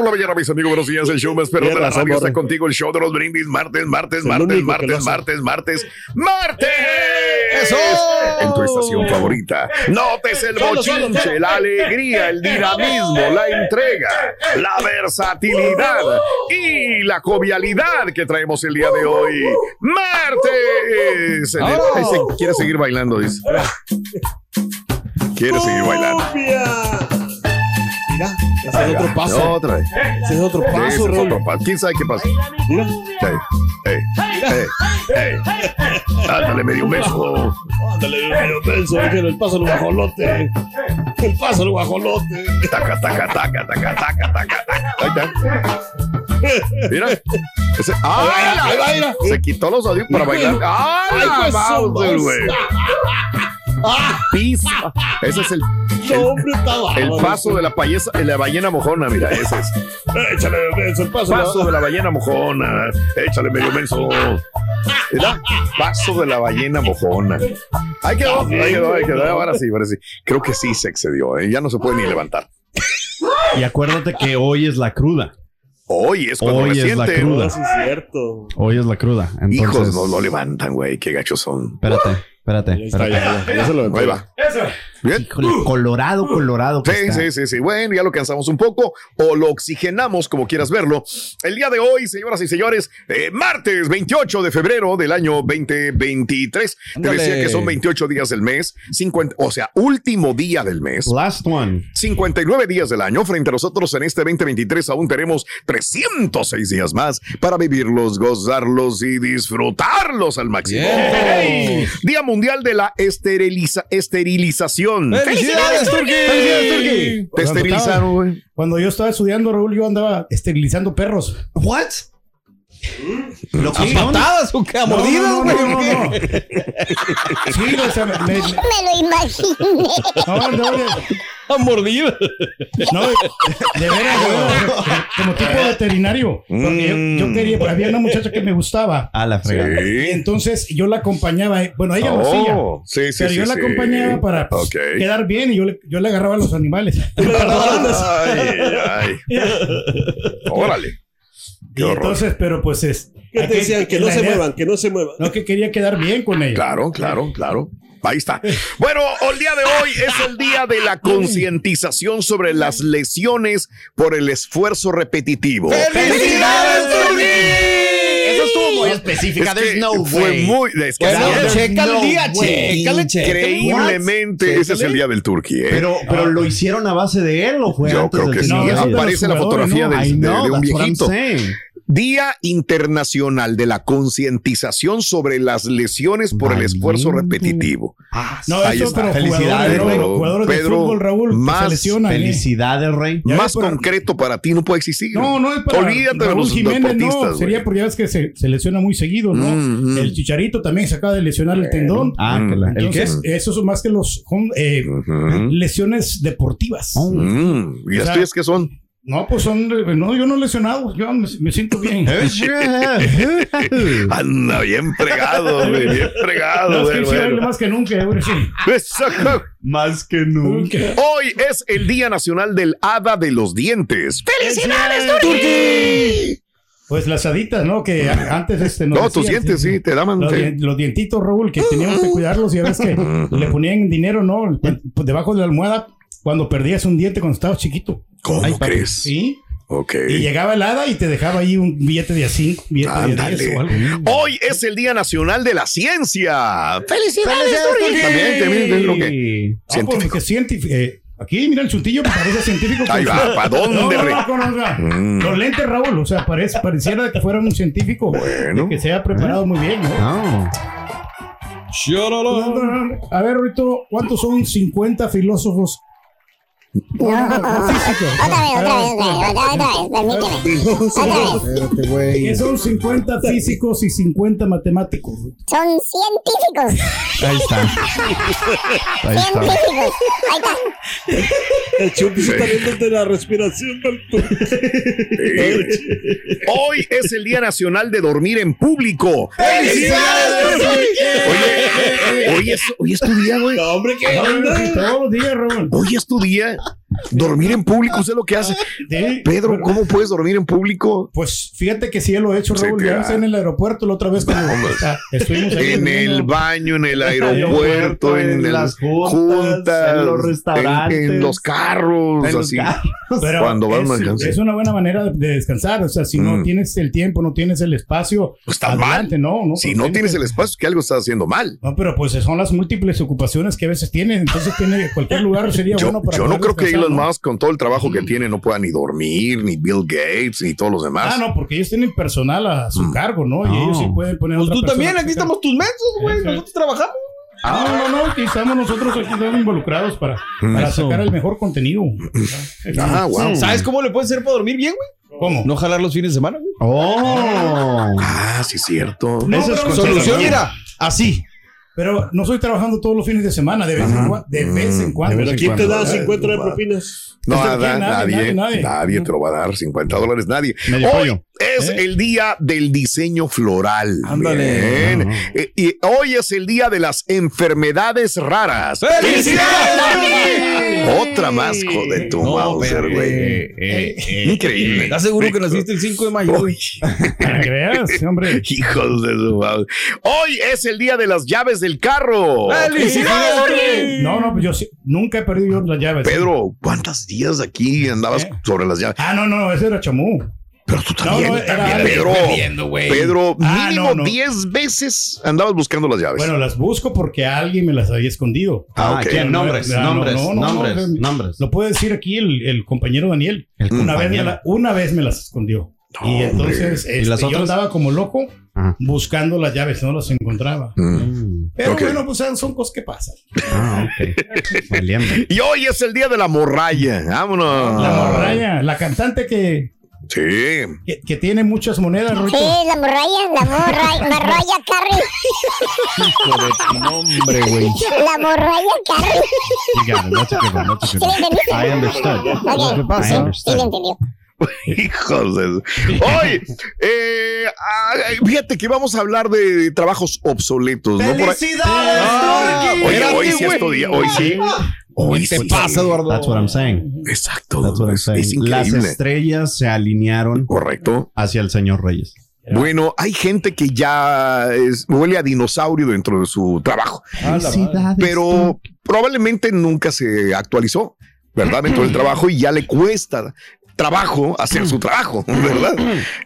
Por la mañana, mis amigos. Buenos días. El show más perro de la radio está contigo. El show de los brindis. Martes, martes, martes, martes, martes, martes, martes. ¡Eso! En tu estación favorita. Notes el bochinche, la alegría, el dinamismo, la entrega, la versatilidad y la jovialidad que traemos el día de hoy. ¡Martes! Quiere seguir bailando, dice. Quiere seguir bailando. Mira, ese es otro paso. Otra vez. Ese es otro Sí, ese paso, es Raúl. otro paso. ¿Quién sabe qué pasa? Mira. Ey, ey, ey, ey. Ándale, medio beso. Ándale, medio beso, el paso al guajolote. El paso al guajolote. Taca, taca, taca, taca, taca, taca, taca. Ahí está. Mira. Ese, ¡Ay, Ahí va, ahí va. Se quitó los audífonos para bailar. ¡Ay, Ay, pues, somos. güey! Ah, Pisa. Ese es el, hombre, está el paso de la, payesa, de la ballena mojona, mira, ese es. Échale beso, el paso. Paso de la ballena mojona. Échale medio menso. ¿Verdad? Paso de la ballena mojona. Ahí quedó, ahí quedó, ahí quedó. Ahora sí, ahora sí. Creo que sí se excedió, ¿eh? Ya no se puede ni levantar. Y acuérdate que hoy es la cruda. Hoy es cuando Hoy es la cruda. No, sí es cierto. Hoy es la cruda. Entonces, Hijos no lo levantan, güey. Qué gachos son. Espérate, espérate. Ahí está, espérate. ya, ya, ya se lo Ahí va. Bien. Híjole, colorado, colorado. que Sí, está. sí, sí, sí. Bueno, ya lo cansamos un poco o lo oxigenamos, como quieras verlo. El día de hoy, señoras y señores, eh, martes 28 de febrero del año 2023. Te Ándale. decía que son 28 días del mes, 50, o sea, último día del mes. Last one. 59 días del año. Frente a nosotros en este 2023 aún tenemos 306 días más para vivirlos, gozarlos y disfrutarlos al máximo. Bien. Día Mundial de la esteriliza- esterilización. ¡Felicidades, Turki! ¡Felicidades, Turki! Te esterilizaron, güey. Cuando yo estaba estudiando, Raúl, yo andaba esterilizando perros. ¿What? ¿Lo ¿A patadas o qué? ¿A mordidas, güey? no, no, ¿o qué? no. Sí, o sea, me, me- Me lo imaginé. no, no, de, ¿A mordidas? no, de de veras, como tipo veterinario. Porque yo, yo quería, había una muchacha que me gustaba. A la fregada. Y Sí. entonces yo la acompañaba, eh, bueno, ella lo hacía. Oh, sí, sí, Pero sí, yo la sí. acompañaba para pues, quedar bien y yo le, yo le agarraba a los animales. Ay, ay. Órale. Y Qué horror. entonces, pero pues es. ¿Qué te decían? Que no se idea- muevan, que no se muevan. No, que quería quedar bien con ella. Claro, claro, claro. Ahí está. Bueno, el día de hoy es el día de la concientización sobre las lesiones por el esfuerzo repetitivo. ¡Felicidades, muy específica. Es There's no fue way. muy. Es que Bueno, sí, checa el no día, chécale. increíblemente ese es el día del turqui, ¿eh? Pero, pero lo hicieron a base de él o fue Yo antes creo del que sí. No, Aparece la fotografía ¿no? de, know, de un viejito. Día Internacional de la Concientización sobre las lesiones por el esfuerzo repetitivo. Ah, No, Ahí eso, está. pero Felicidades, jugadores, Pedro. jugadores de Pedro, fútbol, Raúl, que más se lesionan. ¿eh? Felicidades, Rey. Ya Más concreto para ti no puede existir. No, no es para Olvídate de Raúl los Jiménez, deportistas, no, sería porque ya ves que se, se lesiona muy seguido, ¿no? Mm, mm. El Chicharito también se acaba de lesionar el tendón. Ah, Mm. que la- ¿el qué? Entonces, esos son más que los eh, Ujú. lesiones deportivas. Oh. Mm, ¿Y las O sea, tuyas qué son? No, pues son, de- no, yo no he lesionado, yo me, me siento bien. Anda bien fregado, güey, bien fregado, No, es güey. bueno. más que nunca, güey, sí. Más que nunca. Hoy es el Día Nacional del Hada de los Dientes. ¡Felicidades, Turki! Pues las haditas, ¿no? Que antes este No, tus decían, dientes sí, te daban. Los, los dientitos, Raúl, que teníamos que cuidarlos y a veces que le ponían dinero, ¿no? Pues debajo de la almohada cuando perdías un diente cuando estabas chiquito. ¿Cómo Ay, crees? Sí. Ok. Y llegaba el hada y te dejaba ahí un billete de a 5, billete de Ándale. 10 o algo. Hoy es el Día Nacional de la Ciencia. ¡Felicidades, Turki! También, también, es lo que. Ah, pues, científico, eh, Aquí, mira el chuntillo, pues, parece científico. Ahí va, su- ¿pa' dónde, No, no, no, no, no. Mm. Los lentes, Raúl, o sea, parece, pareciera de que fuera un científico Bueno. que se ha preparado muy bien, ¿no? No. A ver, Rito, ¿cuántos son 50 filósofos? No, otra vez, otra vez, otra vez, otra vez, permíteme. Otra vez. Que son 50 físicos y 50 matemáticos. Son científicos. Ahí está. Ahí está. Científicos. Ahí está. El se está viendo de la respiración del Hoy es el Día Nacional de Dormir en Público. Oye, hoy es, hoy es tu día, güey. No, hombre, ¿qué Todos los días, Raúl. Hoy es tu día. Dormir en público, ¿usted lo que hace? Sí. Pedro, ¿cómo puedes dormir en público? Pues fíjate que sí lo he hecho, Raúl. Ya en el aeropuerto la otra vez cuando ah, estuvimos ahí. En el baño, en el aeropuerto, en, en el- las juntas, en los restaurantes, en, en los carros, En los así. carros. Pero Cuando vas es, manejando. es una buena manera de, de descansar. O sea, si Mm. no tienes el tiempo, no tienes el espacio, Pues estás adelante, no, no. Si no tienes que- el espacio, es que algo estás haciendo mal. No, pero pues son las múltiples ocupaciones que a veces tienes. Entonces tiene cualquier lugar sería Yo, bueno para yo no creo que Elon ¿no? Musk, con todo el trabajo que tiene, no pueda ni dormir, ni Bill Gates, ni todos los demás. Ah, no, porque ellos tienen personal a su Mm. cargo, ¿no? Y No. ellos sí pueden poner Pues otra tú también, aquí estamos tus mensos, güey. Sí, sí. Nosotros trabajamos. No, no, no, aquí estamos nosotros aquí estamos involucrados para, para Eso. sacar el mejor contenido. Ah, wow. ¿Sabes cómo le puedes hacer para dormir bien, güey? ¿Cómo? No jalar los fines de semana, güey. Oh. Ah, sí, es cierto. No, Esa es Solución, mira, así. Pero no estoy trabajando todos los fines de semana, de vez en cuando. De vez en cuando. Pero ¿quién te da Ay, 50 de propinas? No, Este, nada, nadie, nadie, nadie, nadie, nadie. te lo va a dar 50 dólares, nadie. Medio Hoy pollo. Es ¿Eh? el día del diseño floral. Ándale. Bien. Eh, Y hoy es el día de las enfermedades raras. Otra más, joder, tu No, Mauser, güey. Eh, Increíble. ¿Estás seguro que naciste el 5 de mayo, que veas, hombre. Hijos de su madre. Hoy es el día de las llaves del carro. ¡Felicidades! No, no, pues yo nunca he perdido las llaves. Pedro, ¿cuántos días aquí andabas sobre las llaves? Ah, no, no, ese era chamú. Pero tú No, también, no, era también, alguien Pedro. perdiendo, güey. Pedro, Ah, mínimo no, no. 10 veces andabas buscando las llaves. Bueno, las busco porque alguien me las había escondido. Ah, Ah, ok. ¿quién? Nombres, No, no, nombres, no, no, nombres, no, no. nombres. Lo puede decir aquí el, el compañero Daniel. El Una vez, me la- una vez me las escondió. No, y entonces ¿Y las este, yo andaba como loco Ajá. buscando las llaves, no las encontraba. Mm. Mm. Pero bueno, pues son cosas que pasan. Ah, ok. Valiendo. Y hoy es el día de la morralla. Vámonos. La morralla, la cantante que, Sí. que, que tiene muchas monedas, Sí, Ruito. la morralla, la morralla, morralla Carrie. Hombre, güey. La morralla Carrie. It. That's a good one. That's a ¿Sí entendiste? I understood. Ok. ¿Qué pasa? I Sí, sí entendió. Hijos de... Hoy, eh, fíjate que vamos a hablar de trabajos obsoletos. ¿no? Por ahí- ¡Felicidades, Oye, Espérate, hoy sí güey. es tu día. Hoy sí. Hoy ¿Qué te pasa, Eduardo? That's what I'm saying. Exacto. That's what I'm saying. es Las estrellas se alinearon Correcto. hacia el señor Reyes. Bueno, hay gente que ya es- huele a dinosaurio dentro de su trabajo, Felicidades. pero probablemente nunca se actualizó, ¿verdad? Dentro del trabajo y ya le cuesta trabajo hacer su trabajo, ¿verdad?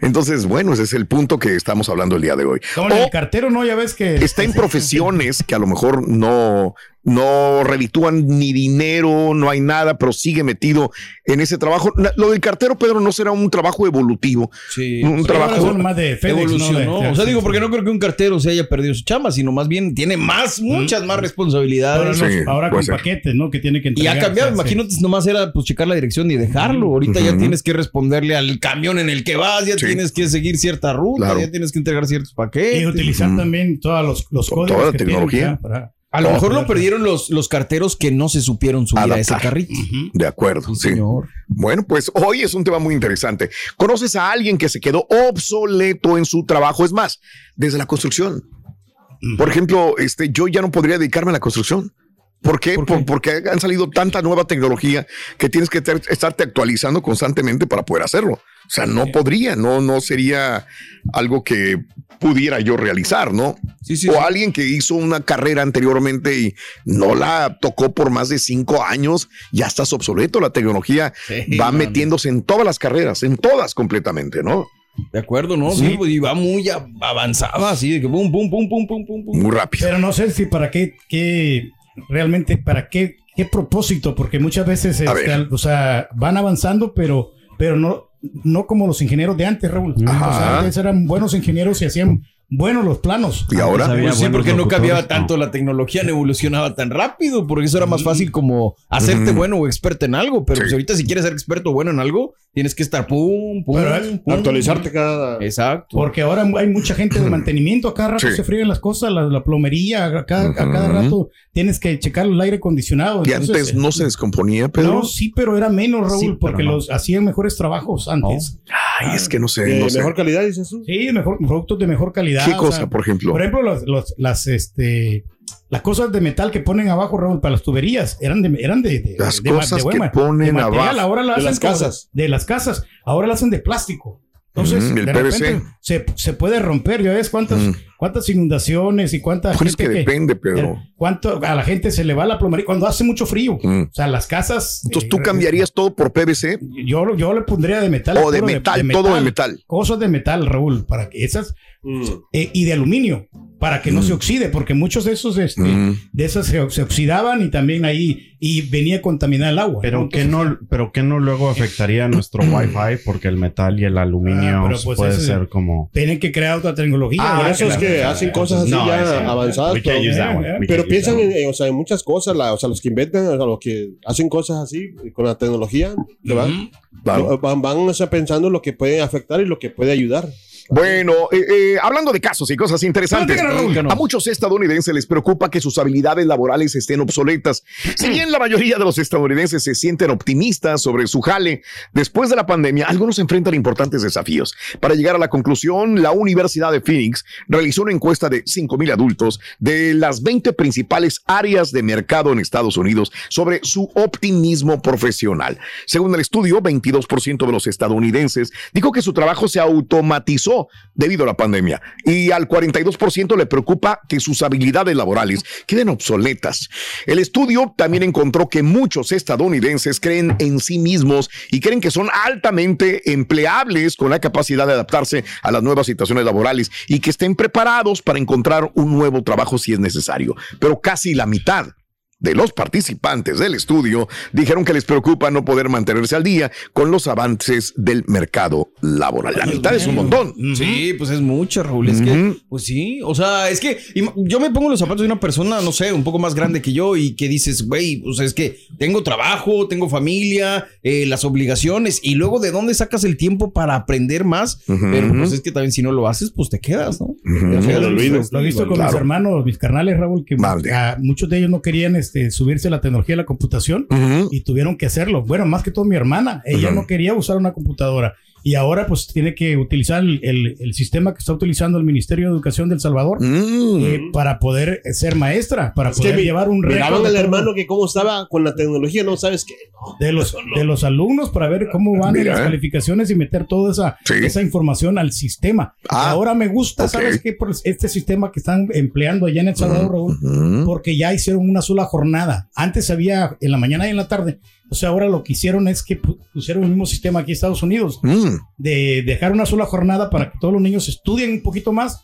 Entonces, bueno, ese es el punto que estamos hablando el día de hoy. O el cartero, ¿no? Ya ves que... está en profesiones que a lo mejor no, no reditúan ni dinero, no hay nada, pero sigue metido en ese trabajo. La- Lo del cartero, Pedro, no será un trabajo evolutivo, Sí. un trabajo más de FedEx, ¿no? Evolucionó. De- o sea, digo, porque no creo que un cartero se haya perdido su chamba, sino más bien tiene más, muchas más responsabilidades. Sí, ahora con ser. paquetes, ¿no? Que tiene que Y entregar. ha cambiado, o sea, sí. imagínate, nomás era pues checar la dirección y dejarlo. Ahorita ya tienes que responderle al camión en el que vas, ya Sí. tienes que seguir cierta ruta, Claro. ya tienes que entregar ciertos Y paquetes. utilizar Ujú. también todos los, los Toda códigos la que tienen, tecnología. para- A lo mejor lo perdieron los, los carteros que no se supieron subir a ese carrito. De acuerdo. Sí, sí. señor. Bueno, pues hoy es un tema muy interesante. ¿Conoces a alguien que se quedó obsoleto en su trabajo? Es más, desde la construcción. Por ejemplo, este, yo ya no podría dedicarme a la construcción. ¿Por qué? ¿Por qué? Por- porque han salido tanta nueva tecnología que tienes que ter- estarte actualizando constantemente para poder hacerlo. O sea, no podría, no, no sería algo que pudiera yo realizar, ¿no? Sí, sí, o sí. alguien que hizo una carrera anteriormente y no la tocó por más de cinco años, ya estás obsoleto. La tecnología Sí, va metiéndose en todas las carreras, en todas completamente, ¿no? De acuerdo, ¿no? Sí, y va muy avanzada, así de que pum, pum, pum, pum, pum, pum, pum. Muy rápido. Pero no sé si para qué, qué realmente, para qué qué propósito, porque muchas veces este, o sea, van avanzando, pero, pero no, no como los ingenieros de antes, Raúl. Ajá. O sea, antes eran buenos ingenieros y hacían buenos los planos. ¿Y ahora? Pues sí, porque no cambiaba tanto la tecnología, no evolucionaba tan rápido, porque eso era más fácil como hacerte Ujú. bueno o experto en algo. Pero Sí. pues ahorita si quieres ser experto o bueno en algo, tienes que estar pum, pum, Pero, eh, pum. Actualizarte cada. Exacto. Porque ahora hay mucha gente de mantenimiento, a cada rato Sí. se fríen las cosas, la, la plomería, a cada, a cada Ujú. rato tienes que checar el aire acondicionado. Y Entonces, antes no se descomponía, Pedro. No, sí, pero era menos, Raúl, Sí, pero porque no. los hacían mejores trabajos antes. Ay, es que no sé, de no sé. mejor calidad, dices tú. Sí, mejor, productos de mejor calidad. ¿Qué o cosa, sea, por ejemplo? Por ejemplo, los, los- las, este, las cosas de metal que ponen abajo, Raúl, para las tuberías, eran de, eran de, de- Las de cosas de que ponen material. abajo. Ahora la De las como- casas. De las casas. Ahora la hacen de plástico. Entonces, Mm, el de PVC. repente se, se puede romper. Ya ves cuántas, Mm. Cuántas inundaciones y cuánta Pues es gente que depende, Pedro. cuánto a la gente se le va la plomería cuando hace mucho frío. Mm. O sea, las casas. Entonces, eh, ¿tú cambiarías todo por PVC Yo, yo le pondría de metal. o de metal? Todo de metal. Cosas de metal, Raúl, para que esas. eh, y de aluminio, para que no se oxide, porque muchos de esos, este, Mm. de esas se, se oxidaban y también ahí, y venía a contaminar el agua. Pero ¿no? que no, pero que no luego afectaría nuestro Wi-Fi porque el metal y el aluminio Ah, pero pues puede ser como. Tienen que crear otra tecnología. Ah, eso es que hacen cosas así No, ya avanzadas. pero- piensan en, o sea, en muchas cosas, la- o sea, los que inventan, o sea, los que hacen cosas así con la tecnología, van, van, van, o sea, pensando en lo que puede afectar y lo que puede ayudar. Bueno, eh, eh, hablando de casos y cosas interesantes, a muchos estadounidenses les preocupa que sus habilidades laborales estén obsoletas. Si bien la mayoría de los estadounidenses se sienten optimistas sobre su jale, después de la pandemia, algunos enfrentan importantes desafíos. Para llegar a la conclusión, la Universidad de Phoenix realizó una encuesta de 5.000 adultos de las 20 principales áreas de mercado en Estados Unidos sobre su optimismo profesional. Según el estudio, 22% de los estadounidenses dijo que su trabajo se automatizó debido a la pandemia y al 42% le preocupa que sus habilidades laborales queden obsoletas. El estudio también encontró que muchos estadounidenses creen en sí mismos y creen que son altamente empleables con la capacidad de adaptarse a las nuevas situaciones laborales y que estén preparados para encontrar un nuevo trabajo si es necesario. Pero casi la mitad de los participantes del estudio dijeron que les preocupa no poder mantenerse al día con los avances del mercado laboral. La mitad es un montón. Sí, pues es mucho, Raúl. Es que, pues sí. O sea, es que yo me pongo los zapatos de una persona, no sé, un poco más grande que yo y que dices, güey, o sea, es que tengo trabajo, tengo familia, eh, las obligaciones y luego de dónde sacas el tiempo para aprender más. Pero pues es que también si no lo haces, pues te quedas, ¿no? Ujú. Te quedas. Lo he visto con Claro. mis hermanos, mis carnales, Raúl, que muchos de ellos no querían este, subirse a la tecnología de la computación y tuvieron que hacerlo. Bueno, más que todo mi hermana, ella no quería usar una computadora y ahora pues tiene que utilizar el, el- el sistema que está utilizando el Ministerio de Educación del Salvador Mm. eh, para poder eh, ser maestra, para Es poder llevar un récord Miraban de al hermano que cómo estaba con la tecnología, no sabes qué. de los, de los alumnos para ver cómo van en las calificaciones y meter toda esa, Sí. esa información al sistema. Ah, Ahora me gusta. ¿sabes qué? Por este sistema que están empleando allá en El Salvador, Raúl, porque ya hicieron una sola jornada. Antes había en la mañana y en la tarde. O sea, ahora lo que hicieron es que pu- pusieron el mismo sistema aquí en Estados Unidos, Mm. de dejar una sola jornada para que todos los niños estudien un poquito más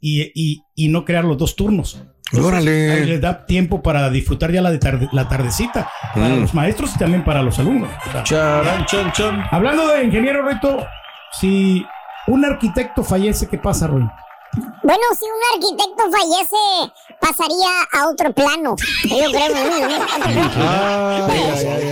y, y- y no crear los dos turnos. Ahí Órale. les da tiempo para disfrutar ya la, de tarde- la tardecita para Mm. los maestros y también para los alumnos. O sea, Charan, chan, chan. hablando de ingeniero Reto, si un arquitecto fallece, ¿qué pasa, Roy? Bueno, si un arquitecto fallece, pasaría a otro plano. Yo creo,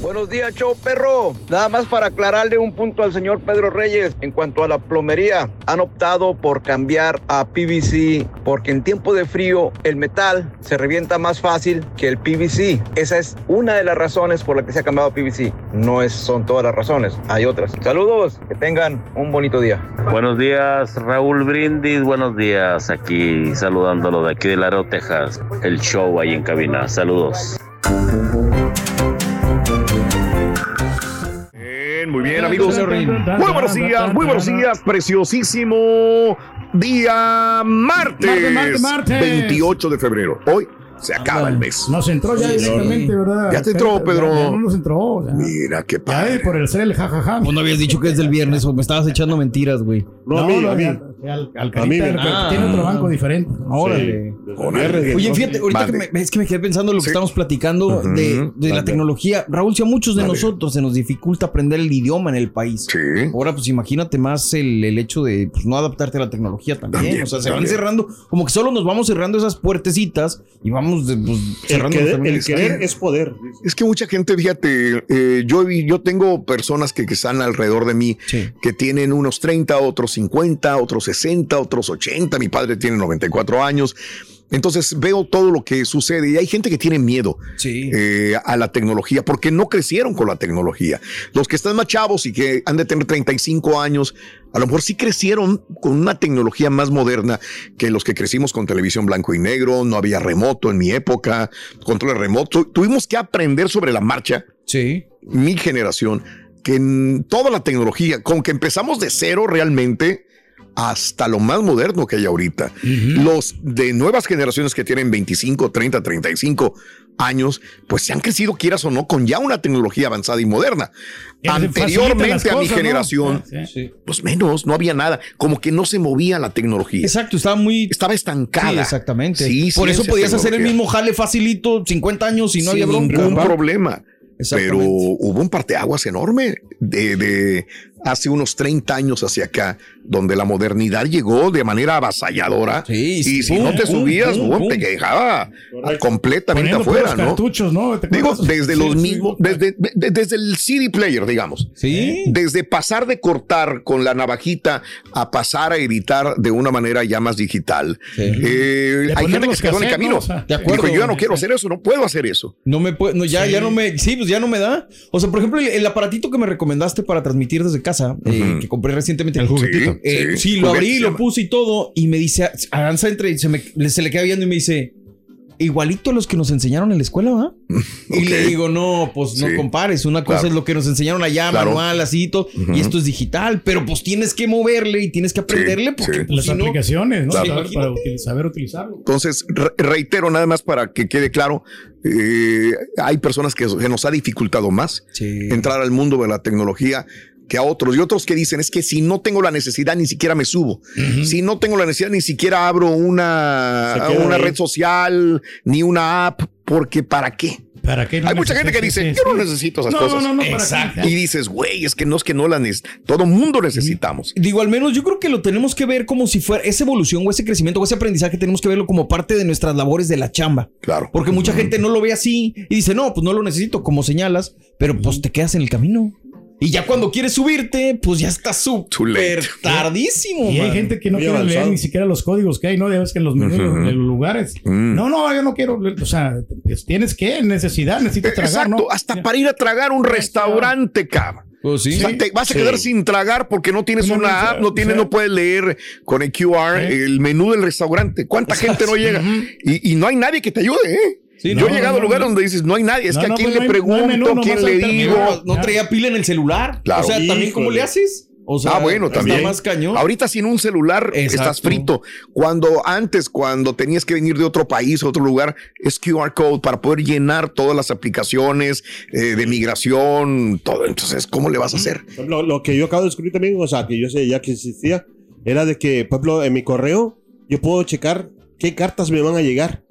Buenos días, show perro. Nada más para aclararle un punto al señor Pedro Reyes. En cuanto a la plomería, han optado por cambiar a PVC porque en tiempo de frío el metal se revienta más fácil que el PVC. Esa es una de las razones por la que se ha cambiado a PVC. No es, son todas las razones, hay otras. Saludos, que tengan un bonito día. Buenos días, Raúl Brindis. Buenos días, aquí saludándolo de aquí de Laredo, Texas. El show ahí en cabina. Saludos. Bien, amigos. Muy buenos días, muy buenos días. Preciosísimo día martes, Martes, martes, martes. 28 de febrero. Hoy Se acaba el mes. Nos entró ya Sí, directamente, ¿verdad? Ya te entró, Ya- Pedro. ya no nos entró. Ya, Mira qué Ya, padre. eh, por el ser el jajaja. Vos no habías dicho que es del viernes o me estabas echando mentiras, güey. No, a mí, a mí. Al, al A mí me- el Ah. tiene otro banco diferente. Órale. Órale. Oye, fíjate, ahorita que me, es que me quedé pensando en lo que Sí. estamos platicando de, de la tecnología. Raúl, si a muchos de nosotros se nos dificulta aprender el idioma en el país. Sí. Ahora, pues imagínate más el, el hecho de pues, no adaptarte a la tecnología también. También, o sea, se van cerrando, como que solo nos vamos cerrando esas puertecitas y vamos de- pues, El, cerrando querer, también el querer es poder. Es que mucha gente, fíjate, eh, yo, vi- yo tengo personas que, que están alrededor de mí Sí. que tienen unos 30, otros 50, otros 60, otros 80. Mi padre tiene 94 años. Entonces veo todo lo que sucede y hay gente que tiene miedo Sí. eh, a la tecnología porque no crecieron con la tecnología. Los que están más chavos y que han de tener 35 años, a lo mejor sí crecieron con una tecnología más moderna que los que crecimos con televisión blanco y negro, no había remoto en mi época, control remoto. Tuvimos que aprender sobre la marcha Sí. mi generación, que en toda la tecnología, con que empezamos de cero realmente hasta lo más moderno que hay ahorita. Los de nuevas generaciones que tienen 25, 30, 35 años, pues se han crecido, quieras o no, con ya una tecnología avanzada y moderna. Anteriormente a mi generación. Sí. pues menos, no había nada, como que no se movía la tecnología. Exacto, estaba muy. Estaba estancada. Sí, exactamente. Sí, Por eso podías hacer el mismo jale facilito, 50 años y no Sin había bronca. ningún problema. Pero hubo un parteaguas enorme de, de hace unos 30 años hacia acá, donde la modernidad llegó de manera avasalladora. Sí, y sí, si pum, no te subías, pum, pum, pum. te dejaba Correcto. completamente Poniendo afuera, ¿no? cartuchos, ¿no? ¿Te Digo, desde Sí, los sí. mismos, desde, de- desde el CD player, digamos. Sí. Desde pasar de cortar con la navajita a pasar a editar de una manera ya más digital. Sí. Eh, hay gente que se quedó en el camino. ¿no? O sea, De acuerdo. Dijo, yo ya no quiero hacer eso, no puedo hacer eso. No me puede, no, ya, ya no me, sí, pues ya no me da. O sea, por ejemplo, el, el aparatito que me recomendaste para transmitir desde casa, eh, Ujú. que compré recientemente. El juguetito. Eh, Sí, sí, sí, lo abrí, lo puse y todo. Y me dice, avanza entre y se, me, se le queda viendo y me dice, igualito a los que nos enseñaron en la escuela, ¿va? Y Ok. le digo, no, pues no Sí. compares. Una cosa Claro. es lo que nos enseñaron allá, Claro. manual, así y todo. Y esto es digital. Pero pues tienes que moverle y tienes que aprenderle porque sí. pues, Las si no- aplicaciones, ¿no? Claro. Saber- para saber utilizarlo. Entonces, re- reitero nada más para que quede claro, eh, hay personas que, que nos ha dificultado más Sí. entrar al mundo de la tecnología que a otros. Y otros que dicen, es que si no tengo la necesidad, ni siquiera me subo. Si no tengo la necesidad, ni siquiera abro una, una ahí. red social, ni una app, porque ¿para qué? ¿Para qué no hay mucha gente que dice, yo no necesito esas No, cosas. no, no. Exacto. Y dices, güey, es que no es que no las necesitamos. Todo mundo necesitamos. Digo, al menos yo creo que lo tenemos que ver como si fuera esa evolución o ese crecimiento o ese aprendizaje, tenemos que verlo como parte de nuestras labores de la chamba. Claro. Porque mucha gente no lo ve así y dice, no, pues no lo necesito, como señalas, pero pues te quedas en el camino. Y ya cuando quieres subirte, pues ya está súper tardísimo. Y hay gente que no Muy quiere leer ni siquiera los códigos que hay, ¿no? Ya ves que en los menús Ujú. de los lugares. Mm. No, no, yo no quiero. O sea, pues tienes que, necesidad, necesitas tragar, Exacto, ¿no? hasta para ir a tragar un restaurante, cabrón. Pues sí. O sea, te vas a Sí. quedar sin tragar porque no tienes Una app, no tienes, no puedes leer con el QR el menú del restaurante. ¿Cuánta gente no llega? y, y no hay nadie que te ayude, ¿eh? Sí, Yo he llegado no, a lugares no. donde dices, no hay nadie. Es No, que a no, quién pues le hay- pregunto, menú, quién le digo. No, traía pila en el celular. Claro. O sea, también Híjole. cómo le haces. O sea, ah, bueno, está también. más cañón. Ahorita sin un celular Exacto. estás frito. Cuando antes, cuando tenías que venir de otro país, otro lugar, es QR code para poder llenar todas las aplicaciones eh, de migración, todo. Entonces, ¿cómo le vas a hacer? Ejemplo, lo que yo acabo de descubrir también, o sea, que yo sé ya que existía, era de que, por ejemplo, en mi correo, yo puedo checar qué cartas me van a llegar.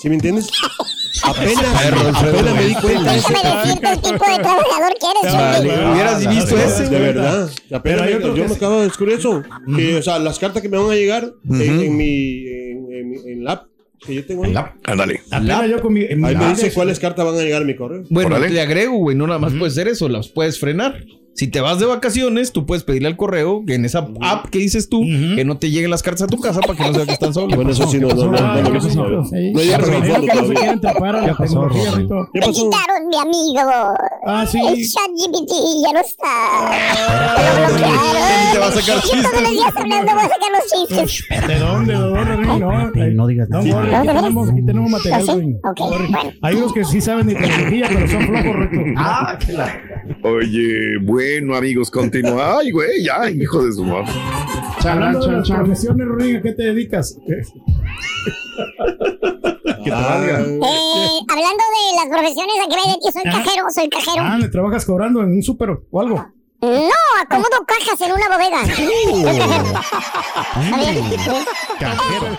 ¿Sí me entiendes? Apenas, apenas me di cuenta de. Déjame decirte el tipo de trabajador que eres, Vale, hubieras visto sí, ese. De verdad. Apenas me- yo me acabo de descubrir eso. Que, o sea, las cartas que me van a llegar en, en mi, en, en mi- en la app que yo tengo ahí. Ándale. Ahí me dice cuáles cartas van a llegar a mi correo. Bueno, Órale. le agrego, güey, no nada más puede ser eso, las puedes frenar. Si te vas de vacaciones, tú puedes pedirle al correo que en esa app que dices tú, Ujú. que no te lleguen las cartas a tu casa para que no se vea que están solos. Bueno, eso sí, no, no, no, Ah, no, no, ¿qué pasó? No no. ¿Qué Me pasó? quitaron mi amigo. Ah, sí. El ChatGPT ya no está. Te va a sacar Yo todos los días hablando voy a sacar los chistes. ¿De dónde? ¿De dónde? No, no digas no, nada. Rito, aquí tenemos, aquí tenemos material, ¿Ah. Hay unos que sí saben de tecnología, pero son flojos. Ah, Oye, bueno, amigos, continúa. Ay, güey, ya, hijo de su madre. Hablando de las profesiones, Rodríguez, ¿a qué te dedicas? Que te valga. Eh, hablando de las profesiones, aquí me de ti, soy cajero, soy cajero. Ah, ¿le trabajas cobrando en un súper o algo? No, acomodo cajas en una bodega. Soy cajero. ¿Está bien? Cajero.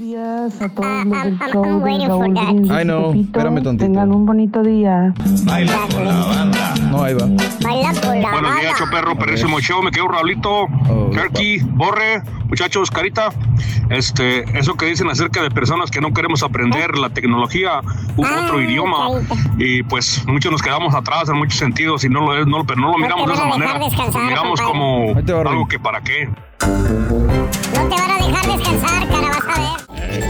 Buenos días a todos los del show de Raúl Brindis Ay, y no, Pepito. espérame tantito. Tengan un bonito día. No, ahí va. Baila con la Buenos días. Choperro, perrísimo show. Me quedo Raulito, Turkey, Borre, muchachos, Carita. Este, eso que dicen acerca de personas que no queremos aprender la tecnología u Ah, otro idioma. Carita. Y pues muchos nos quedamos atrás en muchos sentidos y no lo es, no, pero no lo miramos de esa manera. Lo miramos compadre. como algo que para qué. No te van a dejar descansar, cara, vas a ver.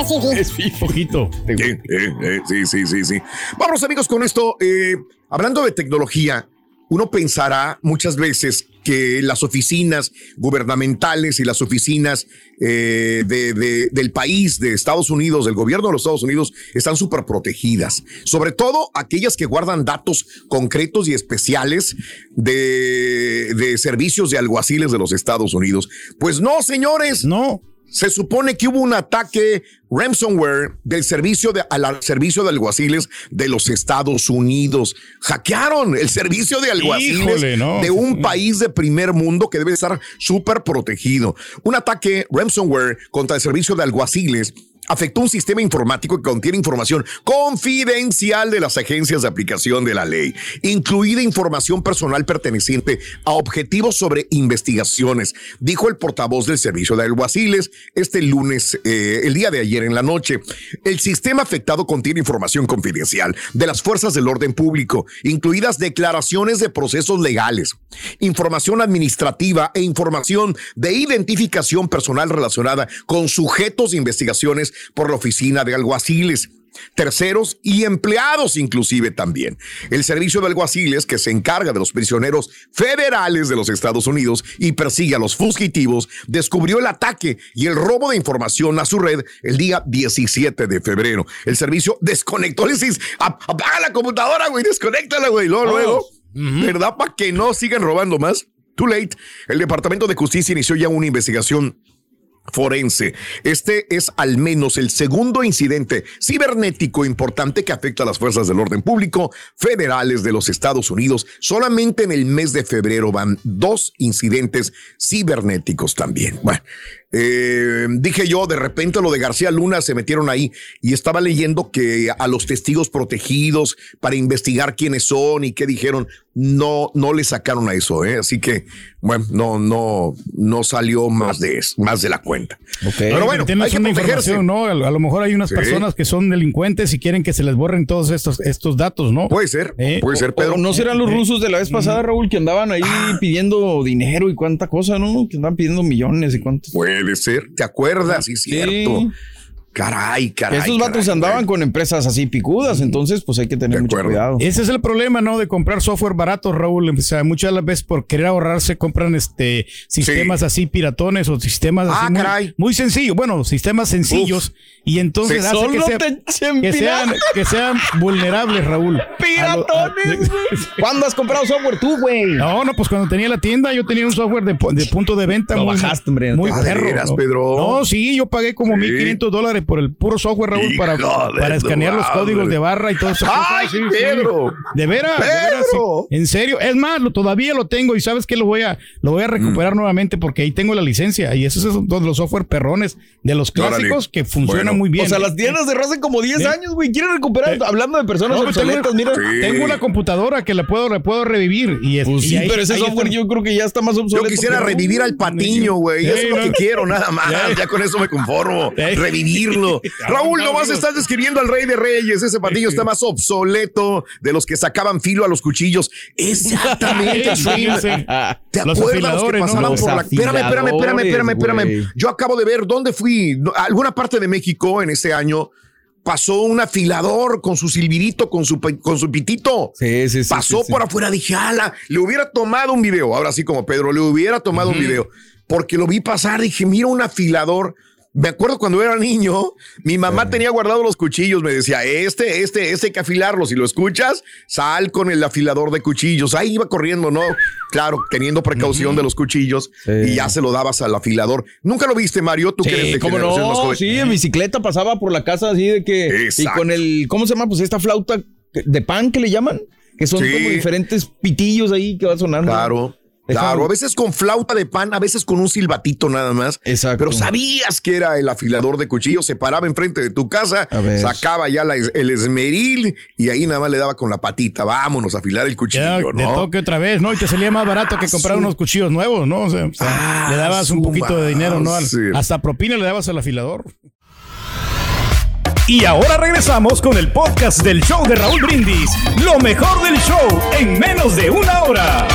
Es difícil. Es. Poquito. Sí, eh, eh, sí, sí, sí, sí. Vamos amigos con esto. eh, hablando de tecnología, uno pensará muchas veces que las oficinas gubernamentales y las oficinas eh, de- de- del país, de Estados Unidos, del gobierno de los Estados Unidos, están súper protegidas. Sobre todo aquellas que guardan datos concretos y especiales de, de servicios de alguaciles de los Estados Unidos. Pues no, señores. No. Se supone que hubo un ataque ransomware del servicio de, al servicio de alguaciles de los Estados Unidos. Hackearon el servicio de alguaciles Híjole, no. de un país de primer mundo que debe estar súper protegido. Un ataque ransomware contra el servicio de alguaciles afectó un sistema informático que contiene información confidencial de las agencias de aplicación de la ley, incluida información personal perteneciente a objetivos sobre investigaciones, dijo el portavoz del servicio de alguaciles este lunes, eh, el día de ayer en la noche. El sistema afectado contiene información confidencial de las fuerzas del orden público, incluidas declaraciones de procesos legales, información administrativa e información de identificación personal relacionada con sujetos de investigaciones por la oficina de alguaciles terceros y empleados inclusive también. El servicio de alguaciles que se encarga de los prisioneros federales de los Estados Unidos y persigue a los fugitivos, descubrió el ataque y el robo de información a su red el día 17 de febrero. El servicio desconectó, les dice, "Ap- apaga la computadora, güey, desconéctala, güey, luego, luego, ¿verdad? Para que no sigan robando más. Too late. El Departamento de Justicia inició ya una investigación forense. Este es al menos el segundo incidente cibernético importante que afecta a las fuerzas del orden público federales de los Estados Unidos. Solamente en el mes de febrero van dos incidentes cibernéticos también. Bueno, eh, dije yo, de repente lo de García Luna se metieron ahí y estaba leyendo que a los testigos protegidos para investigar quiénes son y qué dijeron, no, no le sacaron a eso, ¿eh? así que bueno, no, no, no salió más de eso, más de la cuenta. Pero bueno, Tienes hay que una protegerse. información, ¿no? A, a lo mejor hay unas Sí. personas que son delincuentes y quieren que se les borren todos estos, estos datos, ¿no? Puede ser, Eh, puede ser, O Pedro. no serán los rusos de la vez pasada, Raúl, que andaban ahí pidiendo dinero y cuánta cosa, ¿no? Que andaban pidiendo millones y cuántos. Puede ser, ¿te acuerdas? Sí, cierto. Caray, caray. Esos vatos caray, andaban con empresas así picudas, entonces pues hay que tener mucho cuidado. Ese es el problema, ¿no? De comprar software barato, Raúl. O sea, muchas de las veces por querer ahorrarse compran este sistemas así piratones o sistemas Ah, así muy, caray. muy sencillos. Bueno, sistemas sencillos y entonces Sí. hace que, sea- sean que sean vulnerables, Raúl. A lo- a- ¡Piratones, güey! ¿Cuándo has comprado software tú, güey? No, no, pues cuando tenía la tienda yo tenía un software de, pu- de punto de venta Lo muy, bajaste, hombre. muy Ah, ¿de perro. ¿no? Pedro? No, sí, yo pagué como Sí. 1500 dólares por el puro software, Raúl, para, para escanear los códigos de barra y todo eso. ¡Ay, Pedro! De veras, de veras, sí. ¡Pedro! En serio, es más, lo, todavía lo tengo y sabes que lo voy a lo voy a Mm. recuperar nuevamente porque ahí tengo la licencia y esos son todos los software perrones de los Órale. clásicos que funcionan Bueno. muy bien. O sea, las tiendas de hace como 10 Sí. años, güey. Quieren recuperar, Eh, hablando de personas No, pues tengo- obsoletas, mira. Sí. Tengo una computadora que la puedo, la puedo revivir y, es- Pues y sí, ahí- pero ese software está. yo creo que ya está más obsoleto. Yo quisiera revivir al patiño, güey. Eso Sí, es lo que quiero, nada más. Sí. Ya con eso me conformo. Sí. Revivirlo. Raúl, no, nomás no. estás describiendo al rey de reyes. Ese patiño está más obsoleto de los que sacaban filo a los cuchillos. Exactamente. ¿Te Los acuerdas que pasaban por la... Espérame, espérame, espérame, espérame, espérame. Yo acabo de ver dónde fui. Alguna parte de México en ese año pasó un afilador con su silbirito, con su, con su pitito. Sí, sí, sí. Pasó sí, sí. por afuera, dije, ala, le hubiera tomado un video, ahora sí como Pedro, le hubiera tomado un video, porque lo vi pasar, dije, mira un afilador me acuerdo cuando era niño, mi mamá tenía guardados los cuchillos, me decía, este, este, este hay que afilarlo. Si lo escuchas, sal con el afilador de cuchillos. Ahí iba corriendo, ¿no? Claro, teniendo precaución de los cuchillos y ya se lo dabas al afilador. ¿Nunca lo viste, Mario? Tú que eres Sí, de cómo no, sí, en bicicleta pasaba por la casa así de que... Y Exacto. con el, ¿cómo se llama? Pues esta flauta de pan que le llaman, que son Sí. como diferentes pitillos ahí que van sonando. Claro. Claro, a veces con flauta de pan, a veces con un silbatito nada más. Exacto. Pero sabías que era el afilador de cuchillos, se paraba enfrente de tu casa, sacaba ya la el esmeril y ahí nada más le daba con la patita. Vámonos a afilar el cuchillo, Ya, de ¿no? toque otra vez, ¿no? Y te salía más barato que comprar unos cuchillos nuevos, ¿no? O sea, o sea, Ah, le dabas un poquito de dinero, ¿no? Hasta propina le dabas al afilador. Y ahora regresamos con el podcast del show de Raúl Brindis. Lo mejor del show en menos de una hora.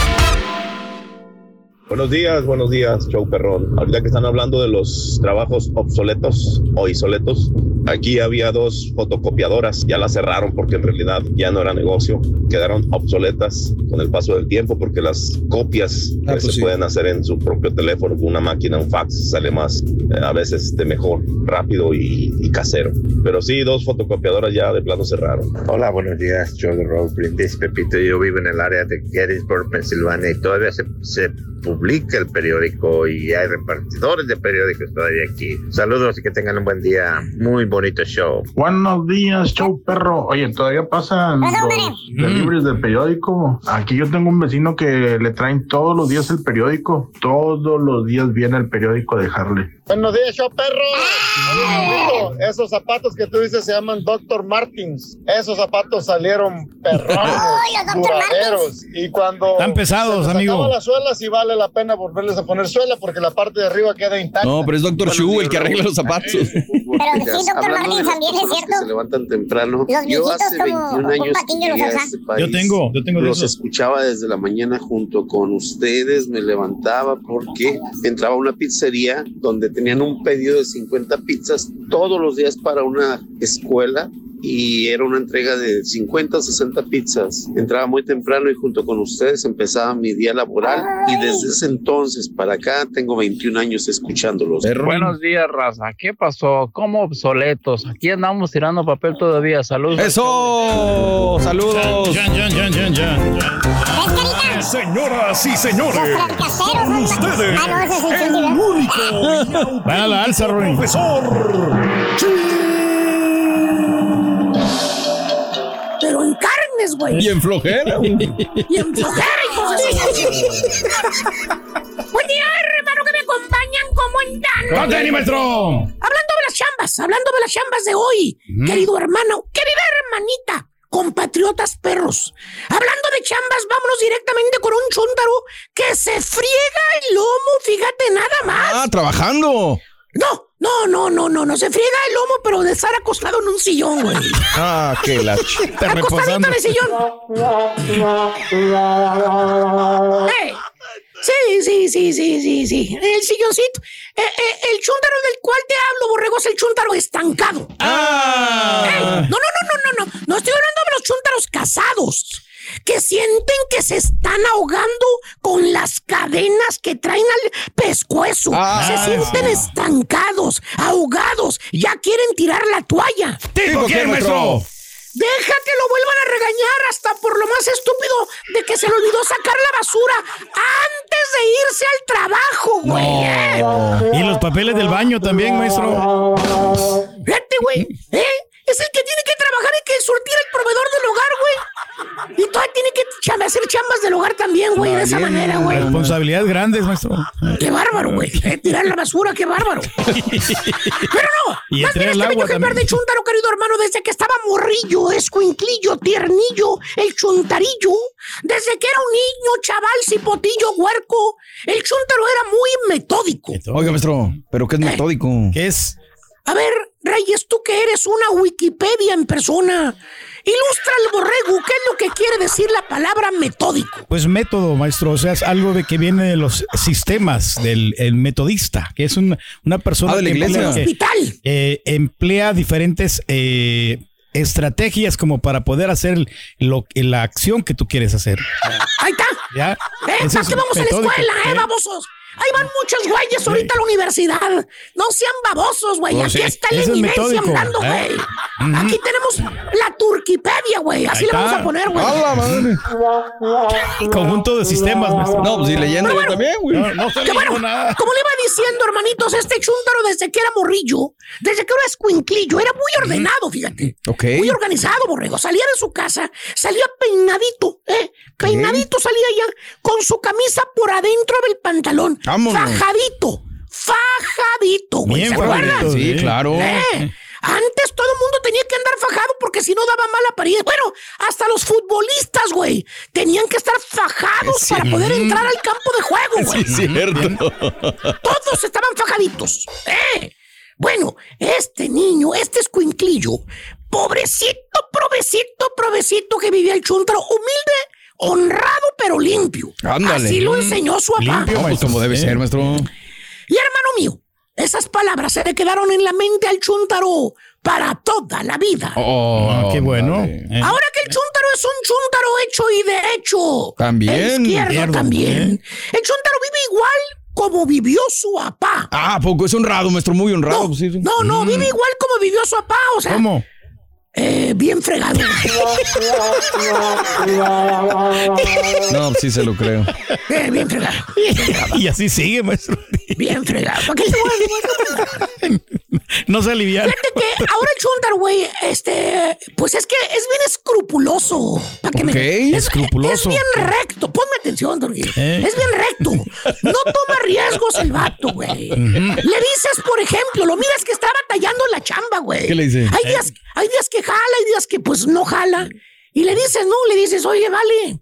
Buenos días, buenos días, show perrón. Ahorita que están hablando de los trabajos obsoletos o isoletos, aquí había dos fotocopiadoras, ya las cerraron porque en realidad ya no era negocio, quedaron obsoletas con el paso del tiempo porque las copias Ah, que pues se sí. pueden hacer en su propio teléfono, una máquina, un fax, sale más eh, a veces de mejor, rápido y, y casero. Pero sí, dos fotocopiadoras ya de plano cerraron. Hola, buenos días. Yo de Road Brindis, Pepito. Yo vivo en el área de Gettysburg, Pensilvania, y todavía se, se publica el periódico y hay repartidores de periódicos todavía aquí. Saludos y que tengan un buen día. Muy bonito show. Buenos días, show perro. Oye, ¿todavía pasan los deliveries del periódico? Aquí yo tengo un vecino que le traen todos los días el periódico. Todos los días viene el periódico a dejarle. Buenos días, show perro. Oye, Rudito, esos zapatos que tú dices se llaman Dr. Martins. Esos zapatos salieron perrones, Ay, los Dr. duraderos. Y cuando Están pesados, se les amigo. las suelas, sí vale la pena volverles a poner suela porque la parte de arriba queda intacta. No, pero es Doctor Shu el que arregla los zapatos. Pero sí, doctor Martín, también es cierto. se levantan temprano. Los yo hace como 21 un años llegué a este país. Yo tengo, yo tengo Los escuchaba desde la mañana junto con ustedes, me levantaba porque entraba a una pizzería donde tenían un pedido de 50 pizzas todos los días para una escuela y era una entrega de 50 o 60 pizzas. Entraba muy temprano y junto con ustedes empezaba mi día laboral y desde ese entonces para acá tengo 21 años escuchándolos. Buenos días, raza. ¿Qué pasó? ¿Cómo obsoletos? Aquí andamos tirando papel todavía. Saludos. ¡Eso! ¡Saludos! Señoras y señores, con ustedes, Ah, el único a la alza, profesor. Carnes, güey. Y en flojera. güey. Y en flojera, hijos Buen día, hermano, que me acompañan. ¿Cómo andan? ¡Con tenis, maestro! Hablando de las chambas, hablando de las chambas de hoy, querido hermano, querida hermanita, compatriotas perros. Hablando de chambas, vámonos directamente con un chúntaro que se friega el lomo, fíjate nada más. Ah, trabajando. No, no, no, no, no, no se friega el lomo, pero de estar acostado en un sillón, güey. Ah, qué la ch- Está Acostadito en el sillón. Eh, Sí, sí, sí, sí, sí, sí. El silloncito. Eh, eh, el chúntaro del cual te hablo, borrego, es el chúntaro estancado. Ah. No, no, no, no, no, no. No estoy hablando de los chúntaros casados. Que sienten que se están ahogando con las cadenas que traen al pescuezo. Ah, se sienten estancados, ahogados. Ya quieren tirar la toalla. ¿Tipo quién, maestro? Deja que lo vuelvan a regañar hasta por lo más estúpido de que se le olvidó sacar la basura antes de irse al trabajo, güey. Y los papeles del baño también, maestro. Fíjate, güey. ¿eh? Es el que tiene que trabajar y que surtir el proveedor del hogar, güey. Y todavía tiene que cham- hacer chambas del hogar también, güey, de esa manera, güey. Responsabilidades grandes, maestro. Qué bárbaro, güey. Eh, Tirar la basura, qué bárbaro. Pero no, Y más bien este bello ejemplar de chúntaro, querido hermano, desde que estaba morrillo, escuinclillo, tiernillo, el chuntarillo, desde que era un niño, chaval, cipotillo, huerco, el chúntaro era muy metódico. Oiga, maestro, ¿pero qué es metódico? ¿Qué es? A ver, Reyes, tú que eres una Wikipedia en persona, ilustra al borrego, ¿qué es lo que quiere decir la palabra metódico? Pues método, maestro. O sea, es algo de que viene de los sistemas del el metodista, que es un- una persona Ah, de la que iglesia. emplea, que, Hospital. eh, emplea diferentes eh, estrategias como para poder hacer lo, la acción que tú quieres hacer. Ahí está. ¿Ya? ¿Eh? Ese ¿Para es qué vamos a la escuela, eh, ¿eh? babosos? Ahí van muchos güeyes ahorita a la universidad. No sean babosos, güey. Pues Aquí sí, está la es eminencia metódico, hablando, ¿eh? güey. Aquí tenemos la Turquipedia, güey. Así le vamos a poner, güey. Conjunto de sistemas, maestro. No, pues sí, leyendo yo también, güey. No, no Que bueno, nada. como le iba diciendo, hermanitos, este chúntaro desde que era morrillo, desde que era escuinclillo, era muy ordenado, fíjate. Ok. Muy organizado, borrego. Salía de su casa, salía peinadito, ¿eh? Peinadito salía ya, con su camisa por adentro del pantalón. Vámonos. Fajadito, fajadito, güey. Bien ¿Se acuerdan? Sí, sí. claro. Eh, Antes todo el mundo tenía que andar fajado porque si no daba mala apariencia. Bueno, hasta los futbolistas, güey, tenían que estar fajados Sí. para poder entrar al campo de juego, güey. Sí, cierto. Todos estaban fajaditos. ¿eh? Bueno, este niño, este escuinclillo, pobrecito, provecito, provecito que vivía el chuntaro, humilde, honrado, pero limpio. Ándale. Así lo enseñó su papá. Pues como debe ser, maestro. Y hermano mío, esas palabras se le quedaron en la mente al chuntaro para toda la vida. Oh, Ah, qué bueno. Eh. Ahora que el chúntaro es un chúntaro hecho y derecho. También. El izquierdo también. ¿eh? El chúntaro vive igual como vivió su papá. Ah, poco es honrado, maestro, muy honrado. No, sí, sí. no, no, vive igual como vivió su papá. O sea, ¿Cómo? Eh, bien fregado. No, sí se lo creo. Eh, bien fregado. Y así sigue, maestro. Bien fregado. ¿Para qué te voy a? No se alivia. Fíjate que ahora el chúntaro, güey, este, pues es que es bien escrupuloso. ¿Para que me- Ok, es, escrupuloso. Es bien recto. Ponme atención, Turquí. Eh. Es bien recto. No toma riesgos el vato, güey. Le dices, por ejemplo, lo miras que está batallando la chamba, güey. ¿Qué le dice? Hay días, hay días que jala, hay días que pues no jala. Y le dices, no, le dices, oye, vale.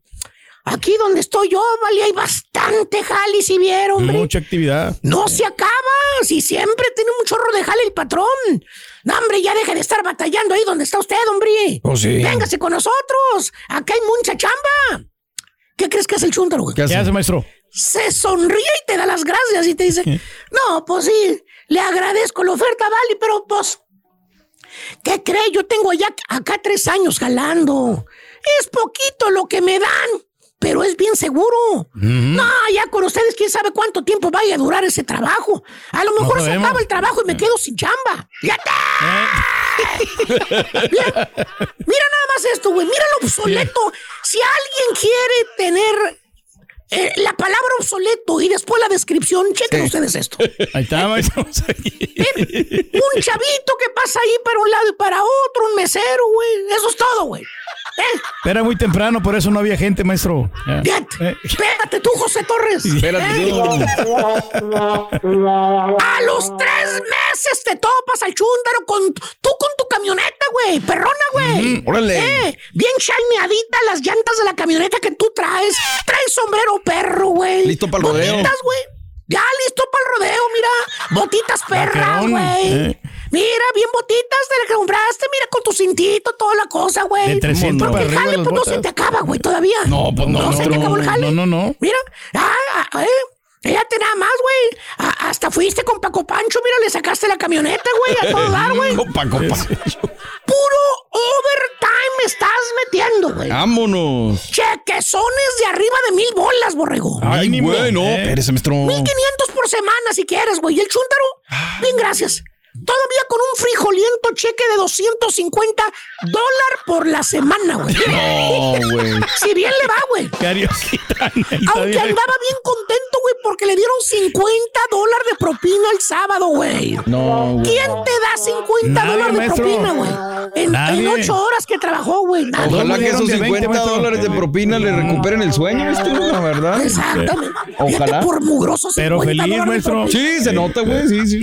Aquí donde estoy yo, vale, hay bastante jale, si vieron, hombre. Mucha actividad. No se acaba, si siempre tiene un chorro de jale el patrón. No, hombre, ya deje de estar batallando ahí donde está usted, hombre. Oh, sí. Véngase con nosotros. Acá hay mucha chamba. ¿Qué crees que es el chúntaro, güey? ¿Qué ¿Qué hace? hace, maestro? Se sonríe y te da las gracias y te dice, no, pues sí, le agradezco la oferta, vale, pero pues, ¿qué cree? Yo tengo ya acá tres años jalando. Es poquito lo que me dan, pero es bien seguro. No, ya con ustedes, quién sabe cuánto tiempo vaya a durar ese trabajo. A lo mejor se acaba el trabajo y me quedo sin chamba. ¡Ya está! Mira, mira nada más esto, güey. Mira lo obsoleto. Si alguien quiere tener eh, la palabra obsoleto y después la descripción, chequen ustedes esto. Ahí está, maestro. Un chavito que pasa ahí para un lado y para otro, un mesero, güey. Eso es todo, güey. ¿Eh? Era muy temprano, por eso no había gente, maestro. Eh. espérate tú, José Torres. Espérate, ¿Eh? yo. A los tres meses te topas al chúndaro con tú con tu camioneta, güey. Perrona, güey. órale. Eh, bien shineadita las llantas de la camioneta que tú traes. Traes sombrero perro, güey. Listo pa'l rodeo. Botitas, güey. Ya listo para el rodeo, mira. Botitas perras, Vaquerón, güey. eh. Mira, bien botitas de la que compraste. Mira, con tu cintito, toda la cosa, güey. De 300 Porque para el jale, pues no se te acaba, güey, todavía. No, pues no, No se te acabó el jale. No, no, no. Mira, ah, ah, eh. Fíjate nada más, güey. Hasta fuiste con Paco Pancho, mira, le sacaste la camioneta, güey, a todo dar, güey. Copa, copa. Puro overtime estás metiendo, güey. Vámonos. Chequezones de arriba de mil bolas, borrego. Ay, Mínimo, bueno. eh. Espérese, maestro. 1500 por semana si quieres, güey. Y el chúntaro, bien, gracias. Todavía con un frijoliento cheque de 250 dólares por la semana, güey. No, güey. Si bien le va, güey. Aunque andaba bien contento, güey, porque le dieron 50 dólares de propina el sábado, güey. No, güey. ¿Quién te da 50 Nadie, dólares de propina, güey? En, en ocho horas que trabajó, güey. Ojalá que esos de 20, 50 maestro. dólares de propina le recuperen el sueño, esto, la verdad. Exactamente. Fíjate, Ojalá. por mugroso 50 Pero feliz, maestro. Sí, se nota, güey. Sí, sí.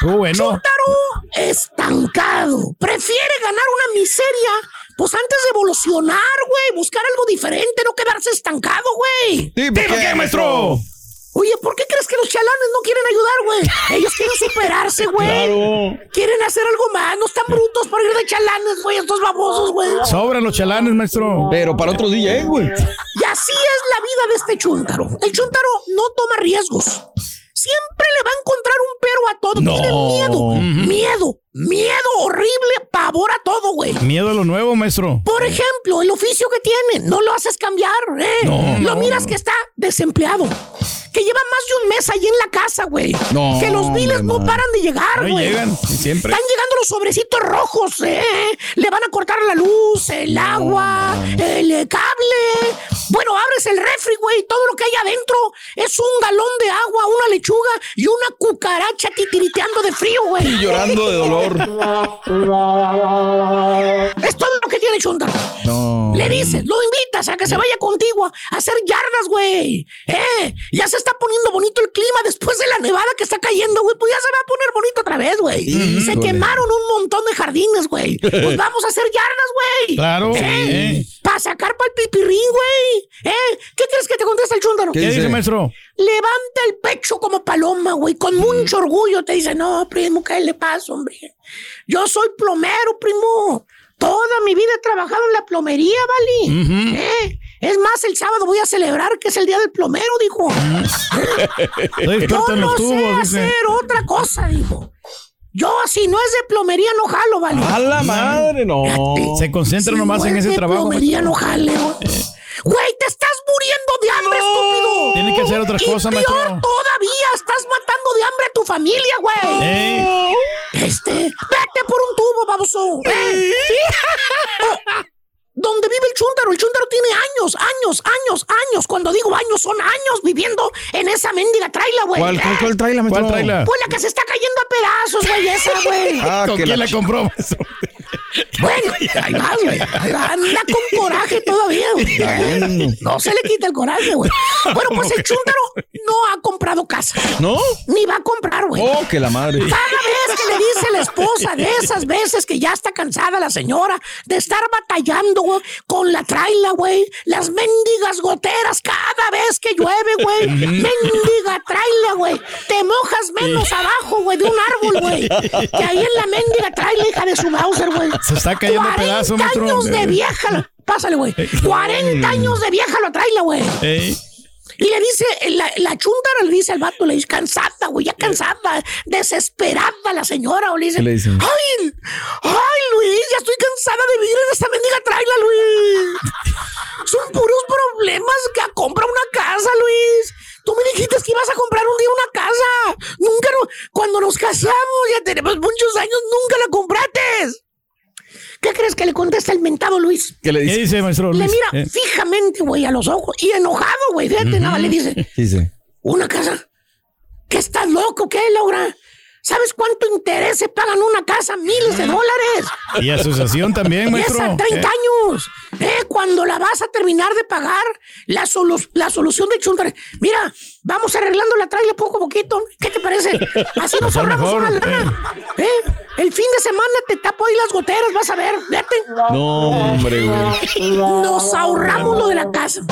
Estuvo bueno. Chúntaro estancado. Prefiere ganar una miseria. Pues antes de evolucionar, güey, buscar algo diferente, no quedarse estancado, güey. Sí, ¿por ¿Digo qué, maestro? Oye, ¿por qué crees que los chalanes no quieren ayudar, güey? Ellos quieren superarse, güey. Claro. Quieren hacer algo más. No están brutos para ir de chalanes, güey. Estos babosos, güey. Sobran los chalanes, maestro. Pero para otro día, ¿eh, güey? Y así es la vida de este chúntaro. El chúntaro no toma riesgos. Siempre le va a encontrar un pero a todo. No. Tiene miedo, miedo, miedo horrible, pavor a todo, güey. Miedo a lo nuevo, maestro. Por ejemplo, el oficio que tiene, no lo haces cambiar, ¿eh? No, lo no, miras que está desempleado. Que lleva más de un mes ahí en la casa, güey. No, que los biles no paran de llegar, güey. llegan, y siempre. Están llegando los sobrecitos rojos, ¿eh? Le van a cortar la luz, el agua, el cable. Bueno, abres el refri, güey. Todo lo que hay adentro es un galón de agua, una lechuga y una cucaracha titiriteando de frío, güey. Y llorando de dolor. Es todo lo que tiene Chuntaro. No. Le dices, lo invitas a que se vaya contigo a hacer yardas, güey. ¿Eh? Ya se está poniendo bonito el clima después de la nevada que está cayendo, güey. Pues ya se va a poner bonito otra vez, güey. Se quemaron un montón de jardines, güey. Pues vamos a hacer yardas, güey. Claro. ¿Eh? Sí. Para sacar para el pipirrín, güey. ¿Eh? ¿Qué crees que te contesta el chúndaro? ¿Qué dice, maestro? Levanta el pecho como paloma, güey, con mucho orgullo. Te dice, no, primo, ¿qué le pasa, hombre? Yo soy plomero, primo. Toda mi vida he trabajado en la plomería, ¿vale? ¿Eh? Es más, el sábado voy a celebrar que es el día del plomero, dijo. Yo no sé dice. hacer otra cosa, dijo. Yo, si no es de plomería, no jalo, ¿vale? A la madre, no. Se concentra Si nomás no en es ese de trabajo. plomería, no jale, güey. Güey, te estás muriendo de hambre, estúpido. Tiene que hacer otra Y cosa, peor maestro. todavía, estás matando de hambre a tu familia, güey. Ey. Este, vete por un tubo, baboso. Eh. ¿Dónde vive el chúntaro? El chúntaro tiene años, años, años, años. Cuando digo años, son años viviendo en esa mendiga traila, güey. ¿Cuál, cuál, cuál traila, ¿Cuál traila? Pues la que se está cayendo a pedazos, güey, esa, güey. Ah, ¿Con que quién la la compró? Bueno, ahí va, güey. Ahí va, Anda con coraje todavía, güey. No se le quita el coraje, güey. Bueno, pues el chúntaro no ha comprado casa. ¿No? Ni va a comprar, güey. Oh, que la madre. Cada vez que le dice la esposa de esas veces que ya está cansada la señora de estar batallando, güey, con la traila, güey, las mendigas goteras cada vez que llueve, güey. Mendiga traila, güey. Te mojas menos abajo, güey, de un árbol, güey. Que ahí en la mendiga traila, hija de su Mauser, güey. Se está cayendo a 40 pedazos, maestro. años de vieja. Pásale, güey. 40 años de vieja lo traila, güey. Ey. Y le dice, la, la chuntara le dice al vato, le dice, cansada, güey, ya cansada, desesperada la señora, o le dice, ¿Qué le dice? ay, ay, Luis, ya estoy cansada de vivir en esta mendiga traila, Luis. Son puros problemas que compra una casa, Luis. Tú me dijiste que ibas a comprar un día una casa. Nunca, no, cuando nos casamos, ya tenemos muchos años, nunca la compraste. ¿Qué crees que le contesta el mentado Luis? ¿Qué le ¿Qué dice? maestro Le Luis? mira Eh. fijamente, güey, a los ojos y enojado, güey. Fíjate, nada, más le dice, Dice. ¿una casa? ¿Qué estás loco, qué, Laura? ¿Sabes cuánto interés se pagan una casa? Miles de dólares. Y asociación también, Y maestro. es a 30 Eh. años. Eh, cuando la vas a terminar de pagar, la, solu- la solución de Chuntare. Mira, vamos arreglando la traila poco a poquito. ¿Qué te parece? Así nos ahorramos una lana. Eh, el fin de semana te tapo ahí las goteras, vas a ver. Vete. No, hombre, güey. Nos ahorramos lo de la casa.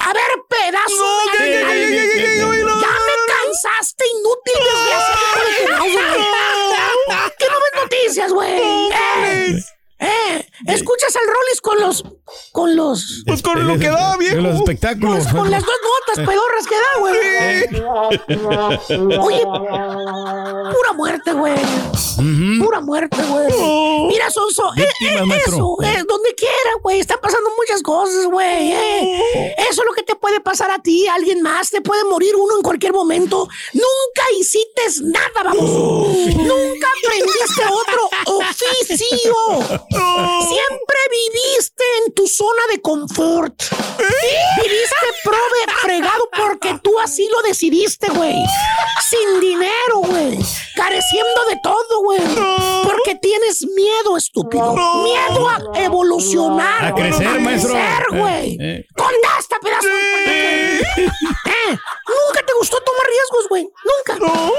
A ver, pedazo de animal. Ya me cansaste, inútil desgraciado güey. ¿Qué no ves noticias, güey? Eh, escuchas al Rollis con los. con los. Pues con lo que da, viejo. los espectáculos. Pues con las dos notas pedorras que da, güey. Oye, pura muerte, güey. Pura muerte, güey. Mira, Sonso, eh, eh, eso, eh, donde quiera, güey. Están pasando muchas cosas, güey. eh. Eso es lo que te puede pasar a ti, a alguien más. Te puede morir uno en cualquier momento. Nunca hiciste nada, vamos. Nunca aprendiste otro oficio. Siempre viviste en tu zona de confort. Viviste prove fregado porque tú así lo decidiste, güey. Sin dinero, güey. Careciendo de todo, güey. Porque tienes miedo, estúpido. Miedo a evolucionar. A crecer, maestro. crecer, güey. Eh, eh. Contesta, pedazo de... ¿Eh? Nunca te gustó tomar riesgos, güey. Nunca.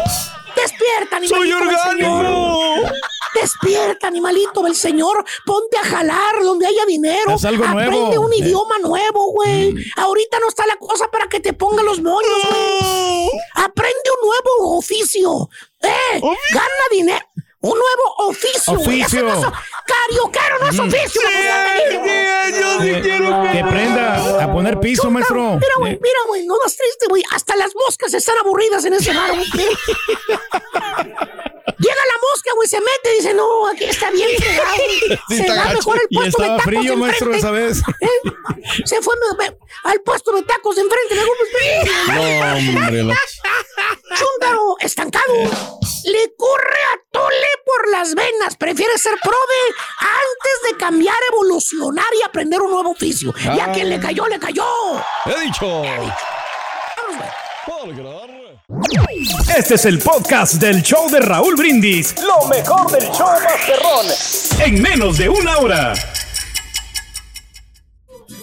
Despierta, animalito. Soy orgánico. Señor. Despierta, animalito del Señor. Ponte a jalar donde haya dinero. Haz algo Aprende nuevo. un Eh. idioma nuevo, güey. Ahorita no está la cosa para que te pongan los moños, güey. Aprende un nuevo oficio. Eh, gana dinero. Un nuevo oficio. Eso Oficio. no es- Carioquero no es oficio. Yo sí quiero Que aprenda a poner piso, maestro. Mira, güey, Eh, mira, güey, no das triste, güey. Hasta las moscas están aburridas en ese bar, güey. Llega la mosca, güey, se mete y dice, no, aquí está bien fregado, güey. Sí, Se da mejor el Y puesto de tacos frío, de maestro, enfrente. esa vez. ¿Eh? Se fue me- me- al puesto de tacos de enfrente. luego, pues, No, hombre, Chúntaro, estancado. Le corre a Tole por las venas. Prefiere ser prove antes de cambiar, evolucionar y aprender un nuevo oficio. Y a quien le cayó, le cayó. He dicho. Este es el podcast del show de Raúl Brindis. Lo mejor del show Masterrón. En menos de una hora.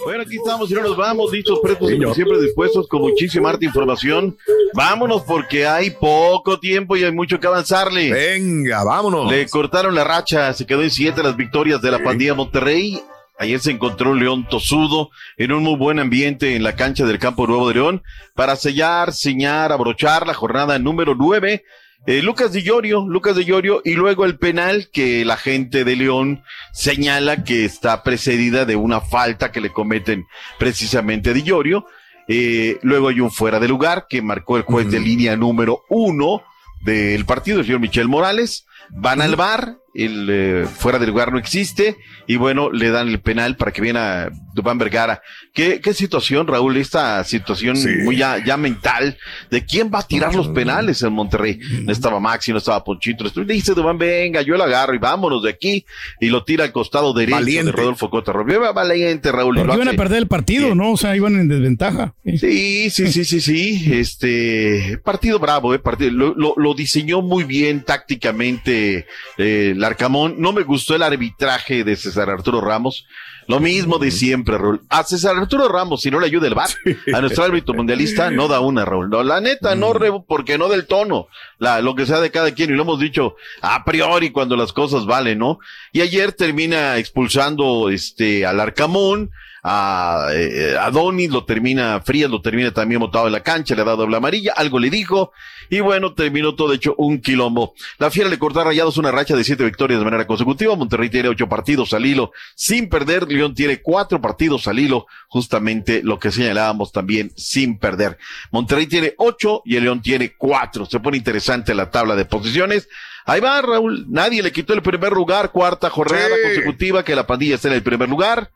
Bueno, aquí estamos y no nos vamos, listos, prestos y como siempre dispuestos con muchísima harta información. Vámonos porque hay poco tiempo y hay mucho que avanzarle. Venga, vámonos. Le cortaron la racha, se quedó en siete las victorias de la pandilla Monterrey. Ayer se encontró León tosudo en un muy buen ambiente en la cancha del Campo Nuevo de León para sellar, señar, abrochar la jornada número nueve. Eh, Lucas Di Llorio, Lucas Di Llorio, y luego el penal que la gente de León señala que está precedida de una falta que le cometen precisamente a Di Llorio. Eh, luego hay un fuera de lugar que marcó el juez de línea número uno del partido, el señor Michel Morales. Van al bar, el eh, fuera de lugar no existe, y bueno, le dan el penal para que viera Dubán Vergara. ¿Qué, qué situación, Raúl? Esta situación muy ya, ya mental de quién va a tirar los penales en Monterrey. No estaba Maxi, no estaba Ponchito. Le dice Dubán, venga, yo lo agarro y vámonos de aquí. Y lo tira al costado derecho Valiente. de Rodolfo Cota. Viva Valiente, Raúl. Porque iban a perder el partido, ¿no? O sea, iban en desventaja. Sí, sí, sí, sí, sí. Este partido bravo, eh. Partido, lo, lo, lo diseñó muy bien tácticamente eh, Larcamón. No me gustó el arbitraje de César Arturo Ramos. Lo mismo de siempre, Raúl. A César Arturo Ramos, si no le ayuda el VAR, a nuestro árbitro mundialista, no da una, Raúl. No, la neta, no, re- porque no del tono. La, lo que sea de cada quien, y lo hemos dicho a priori cuando las cosas valen, ¿no? Y ayer termina expulsando este al Arcamón, a, eh, a Donis, lo termina Frías, lo termina también botado en la cancha, le da doble amarilla, algo le dijo, y bueno, terminó todo hecho un quilombo. La Fiera le cortó a Rayados una racha de siete victorias de manera consecutiva, Monterrey tiene ocho partidos al hilo sin perder, León tiene cuatro partidos al hilo, justamente lo que señalábamos también sin perder. Monterrey tiene ocho y el León tiene cuatro, se pone interesante la tabla de posiciones. Ahí va, Raúl. Nadie le quitó el primer lugar, cuarta jornada consecutiva que la pandilla está en el primer lugar.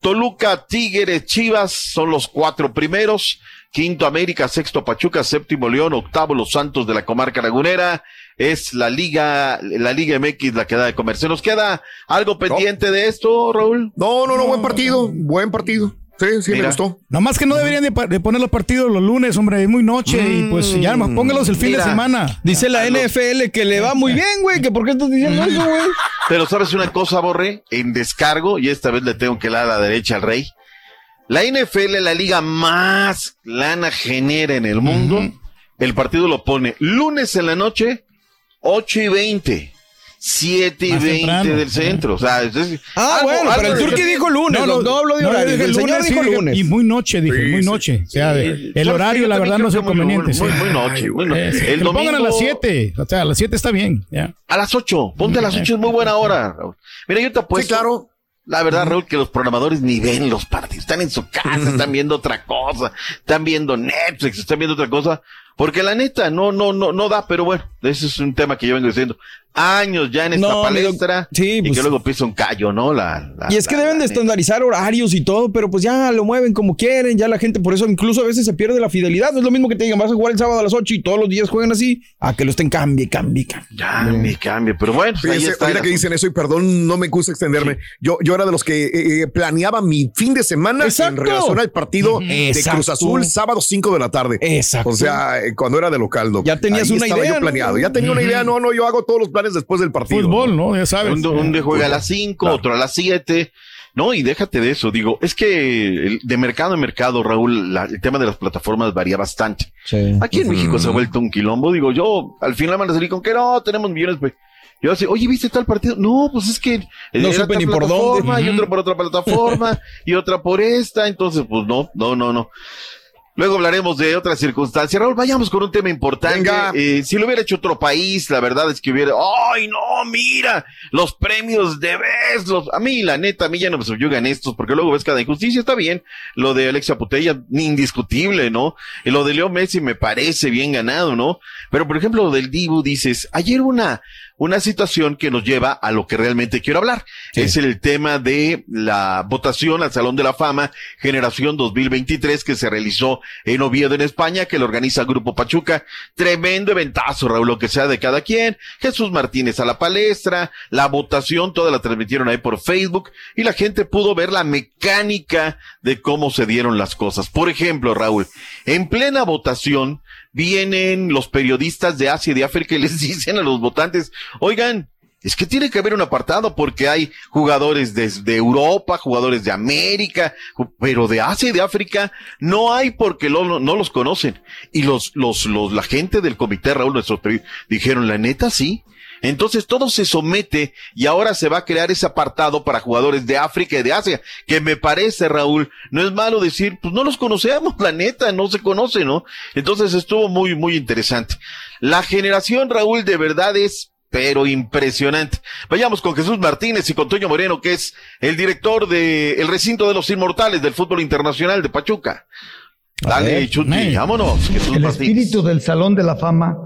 Toluca, Tigres, Chivas son los cuatro primeros. Quinto América, sexto Pachuca, séptimo León, octavo Los Santos de la comarca lagunera. Es la Liga, la Liga MX la que da de comer. ¿Se nos queda algo pendiente de esto, Raúl? No, no, no, buen partido, buen partido. Sí, sí, me gustó. Nomás que no deberían de, poner los partidos los lunes, hombre, es muy noche y pues ya nomás póngalos el fin Mira, de semana. Dice la NFL que le va muy bien, güey. que ¿Por qué estás diciendo eso, güey? Pero sabes una cosa, Borre, en descargo, y esta vez le tengo que dar a la derecha al rey. La NFL, la liga más lana genera en el mundo, el partido lo pone lunes en la noche, 8 y 20. 7 y Más 20 temprano. del centro. O sea, es- es- Ah, algo- bueno, algo pero el Turqui dijo lunes. No, no habló de No, horario. dije El señor lunes, dijo sí, lunes. Y muy noche, dije, Sí, muy sí. noche. O sea, Sí, el ¿sabes horario, la verdad, no es muy- inconveniente. muy- sí. muy noche, muy noche. Eh, sí, El que lo pongan a las domingo- 7. O sea, a las 7 está bien. Ya. A las 8, ponte a las 8, es muy buena hora. Raúl. Mira, yo te apuesto. claro. La verdad, Raúl, que los programadores ni ven los partidos. Están en su casa, están viendo otra cosa, están viendo Netflix, están viendo otra cosa. Porque la neta, no, no, no, no da, pero bueno, ese es un tema que yo vengo diciendo. Años ya en esta No, amigo, palestra. sí, y pues- que luego pisa un callo, ¿no? La, la- Y es que deben de estandarizar horarios y todo, pero pues ya lo mueven como quieren, ya la gente, por eso incluso a veces se pierde la fidelidad. No es lo mismo que te digan, vas a jugar el sábado a las 8 y todos los días juegan así, a que lo estén cambie, cambie, cambie. Cambie, cambie, pero bueno, pues Fíjense, ahorita que dicen eso, y perdón, no me gusta extenderme. Yo, yo era de los que eh, eh, planeaba mi fin de semana Exacto. en relación al partido de. Cruz Azul, sábado 5 de la tarde. Exacto. O sea, cuando era de local. doc. Ya tenías Ahí una estaba idea, yo ¿no? planeado. Ya tenía una idea. No, no, yo hago todos los planes después del partido. Fútbol, ¿no? Ya sabes. Un, un día juega a las 5, otro a las 7. No, y déjate de eso. Digo, es que de mercado en mercado, Raúl, la- el tema de las plataformas varía bastante. Aquí en México se ha vuelto un quilombo. Digo, yo al final a salir con que no, tenemos millones. Pues. Yo así, oye, ¿viste tal partido? No, pues es que. No era supe ni por plataforma, dónde. Y Ujú. otra por otra plataforma, y otra por esta. Entonces, pues no, no, no, no. Luego hablaremos de otras circunstancias. Raúl, vayamos con un tema importante. Venga. Eh, si lo hubiera hecho otro país, la verdad es que hubiera, ¡ay, no, mira! Los premios de Best, los, a mí, la neta, a mí ya no me subyugan estos, porque luego ves cada injusticia, está bien. Lo de Alexia Putella, indiscutible, ¿no? Y lo de Leo Messi me parece bien ganado, ¿no? Pero, por ejemplo, lo del Dibu, dices, ayer una, una situación que nos lleva a lo que realmente quiero hablar. Es el tema de la votación al Salón de la Fama Generación 2023 que se realizó en Oviedo, en España, que lo organiza el Grupo Pachuca. Tremendo eventazo, Raúl, lo que sea de cada quien. Jesús Martínez a la palestra, la votación, toda la transmitieron ahí por Facebook y la gente pudo ver la mecánica de cómo se dieron las cosas. Por ejemplo, Raúl, en plena votación, vienen los periodistas de Asia y de África y les dicen a los votantes, oigan, es que tiene que haber un apartado porque hay jugadores desde Europa, jugadores de América, pero de Asia y de África no hay porque lo- no los conocen. Y los, los, los, la gente del comité, Raúl, nuestros peri- dijeron, la neta sí. Entonces todo se somete y ahora se va a crear ese apartado para jugadores de África y de Asia, que me parece, Raúl, no es malo decir, pues no los conocemos, la neta, no se conoce, ¿no? Entonces estuvo muy, muy interesante. La generación, Raúl, de verdad es pero impresionante. Vayamos con Jesús Martínez y con Toño Moreno, que es el director de el recinto de los inmortales del fútbol internacional de Pachuca. Dale, Chuti, vámonos, Jesús El Martínez. espíritu del Salón de la Fama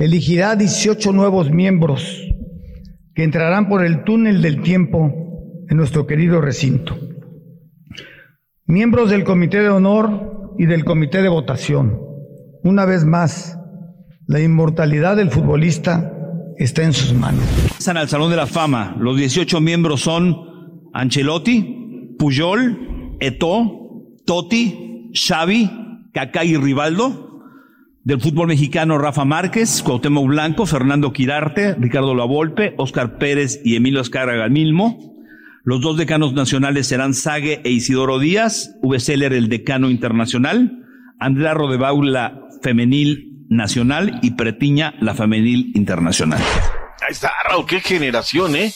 elegirá 18 nuevos miembros que entrarán por el túnel del tiempo en nuestro querido recinto. Miembros del Comité de Honor y del Comité de Votación. Una vez más, la inmortalidad del futbolista está en sus manos. Pasan al Salón de la Fama. Los 18 miembros son Ancelotti, Puyol, Eto'o, Totti, Xavi, Kaká y Rivaldo. Del fútbol mexicano, Rafa Márquez, Cuauhtémoc Blanco, Fernando Quirarte, Ricardo Lavolpe, Óscar Pérez y Emilio Azcárraga Milmo. Los dos decanos nacionales serán Sague e Isidoro Díaz, V. Seller, el decano internacional, Andrea Rodebaula, femenil nacional y Pretiña, la femenil internacional. Ahí está, Raúl, qué generación, ¿eh?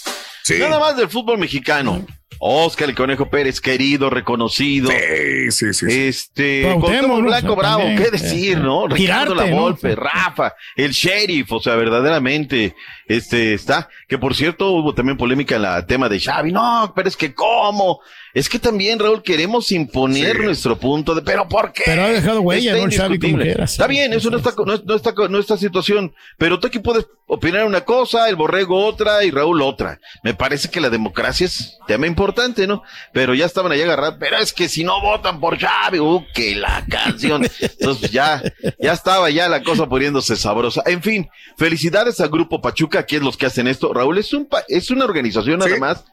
Nada más del fútbol mexicano. Oscar el Conejo Pérez, querido, reconocido. Sí, sí, sí. Este, Cuauhtémoc. Blanco Bravo, También. qué decir, ¿no? Eh, Ricardo La ¿no? Volpe, Rafa, el sheriff, o sea, verdaderamente, este, está, que por cierto hubo también polémica en la tema de Xavi, no, pero es que cómo, es que también, Raúl, queremos imponer nuestro punto de, pero ¿por qué? Pero ha dejado huella, Está ¿no? Xavi, como. Está bien, eso no está, no, no está, no está situación, pero tú aquí puedes opinar una cosa, el borrego otra y Raúl otra. Me parece que la democracia es tema importante, ¿no? Pero ya estaban ahí agarrados, pero es que si no votan por Xavi, uh, que la canción. Entonces ya, ya estaba ya la cosa poniéndose sabrosa. En fin, felicidades al Grupo Pachuca, que es los que hacen esto. Raúl es un, pa- es una organización nada más.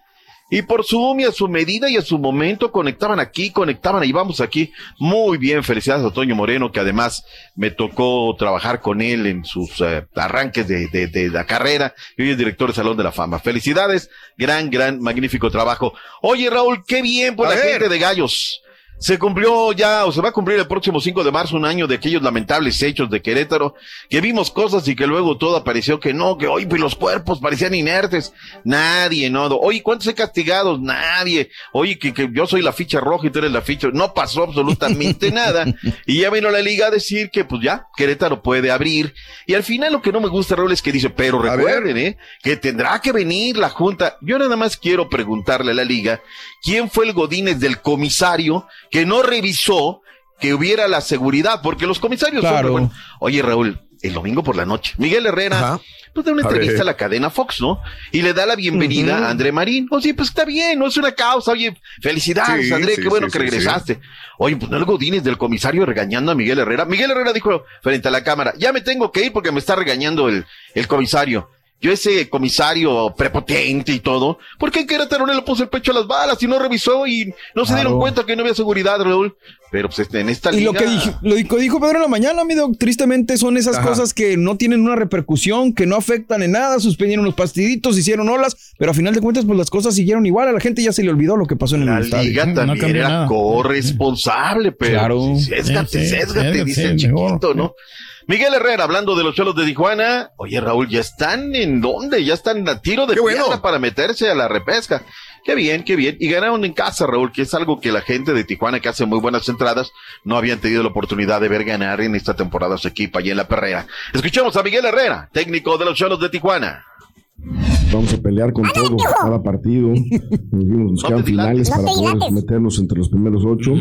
Y por su y a su medida y a su momento conectaban aquí, conectaban y vamos aquí. Muy bien, felicidades a Toño Moreno, que además me tocó trabajar con él en sus eh, arranques de, de, de la carrera y hoy es director del Salón de la Fama. Felicidades, gran, gran, magnífico trabajo. Oye, Raúl, qué bien por A la ver. gente de Gallos. Se cumplió ya, o se va a cumplir el próximo 5 de marzo, un año de aquellos lamentables hechos de Querétaro, que vimos cosas y que luego todo apareció que no, que hoy pues, los cuerpos parecían inertes. Nadie, no. Oye, ¿cuántos he castigados? Nadie. Oye, que, que yo soy la ficha roja y tú eres la ficha. No pasó absolutamente nada. Y ya vino la liga a decir que pues ya, Querétaro puede abrir. Y al final lo que no me gusta, Raúl, es que dice, pero recuerden, ¿eh? Que tendrá que venir la junta. Yo nada más quiero preguntarle a la liga, ¿quién fue el Godínez del comisario que no revisó que hubiera la seguridad? Porque los comisarios son, Claro. bueno, Oye, Raúl, el domingo por la noche, Miguel Herrera, pues da una A entrevista ver. a la cadena Fox, ¿no? Y le da la bienvenida Ujú. a André Marín. Oye, pues está bien, no es una causa. Oye, felicidades, Sí, André, sí, qué bueno sí, que regresaste. Oye, pues no el Godínez del comisario regañando a Miguel Herrera. Miguel Herrera dijo frente a la cámara, ya me tengo que ir porque me está regañando el, el comisario. Yo ese comisario prepotente y todo, ¿por qué en Querétaro no le puso el pecho a las balas y no revisó y no se dieron cuenta que no había seguridad, Raúl? Pero pues este, en esta Y liga... lo que dijo, lo dijo, Pedro en la mañana, mi doc, tristemente son esas Ajá. cosas que no tienen una repercusión, que no afectan en nada, suspendieron los partiditos, hicieron olas, pero a final de cuentas, pues las cosas siguieron igual, a la gente ya se le olvidó lo que pasó en el La estadio. liga también era corresponsable, pero Claro. sésgate, Sí, sí, sésgate, dice el mejor. chiquito, ¿no? Miguel Herrera, hablando de los cholos de Tijuana. Oye, Raúl, ¿ya están en dónde? Ya están a tiro de piedra para meterse a la repesca. Qué bien, qué bien. Y ganaron en casa, Raúl, que es algo que la gente de Tijuana, que hace muy buenas entradas, no habían tenido la oportunidad de ver ganar en esta temporada su equipo allí en la perrera. Escuchamos a Miguel Herrera, técnico de los cholos de Tijuana. vamos a pelear con todo, cada partido. Nos, nos quedan finales No para poder dilates. meternos entre los primeros ocho,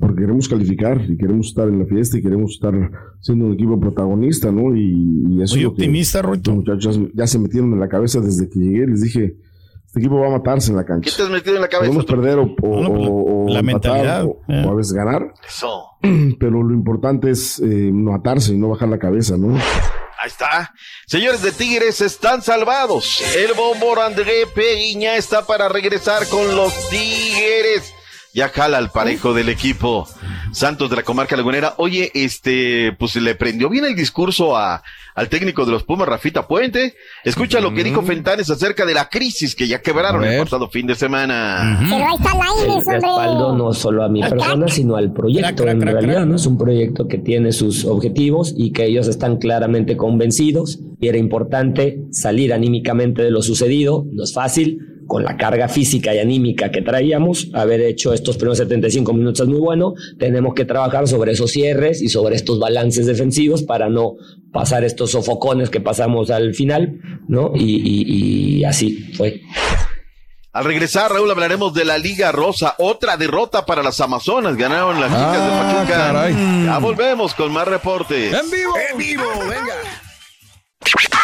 porque queremos calificar y queremos estar en la fiesta y queremos estar siendo un equipo protagonista, ¿no? Y, y eso es que optimista, los muchachos ya se metieron en la cabeza desde que llegué. Les dije, este equipo va a matarse en la ¿Qué cancha. te has metido en la cabeza? Podemos perder o, o- No, pues, o- la mentalidad, o, eh. o a veces ganar, Eso. pero lo importante es eh, no atarse y no bajar la cabeza, ¿no? Ahí está. Señores de Tigres están salvados. El bombor André Peguiña está para regresar con los Tigres. Ya jala al parejo del equipo Santos de la comarca lagunera. Oye, este, pues le prendió bien el discurso a, al técnico de los Pumas, Rafita Puente. Escucha lo que dijo Fentanes acerca de la crisis que ya quebraron el pasado fin de semana. Pero ahí está Lainez, el respaldo hombre. no solo a mi persona, sino al proyecto. en realidad, ¿no? Es un proyecto que tiene sus objetivos y que ellos están claramente convencidos. Y era importante salir anímicamente de lo sucedido. No es fácil. Con la carga física y anímica que traíamos, haber hecho estos primeros 75 minutos es muy bueno. Tenemos que trabajar sobre esos cierres y sobre estos balances defensivos para no pasar estos sofocones que pasamos al final, ¿no? Y, y- y así fue. Al regresar, Raúl, hablaremos de la Liga Rosa. Otra derrota para las Amazonas. Ganaron las chicas de Pachuca. caray. Ya volvemos con más reportes. En vivo. En vivo, venga.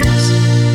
90s.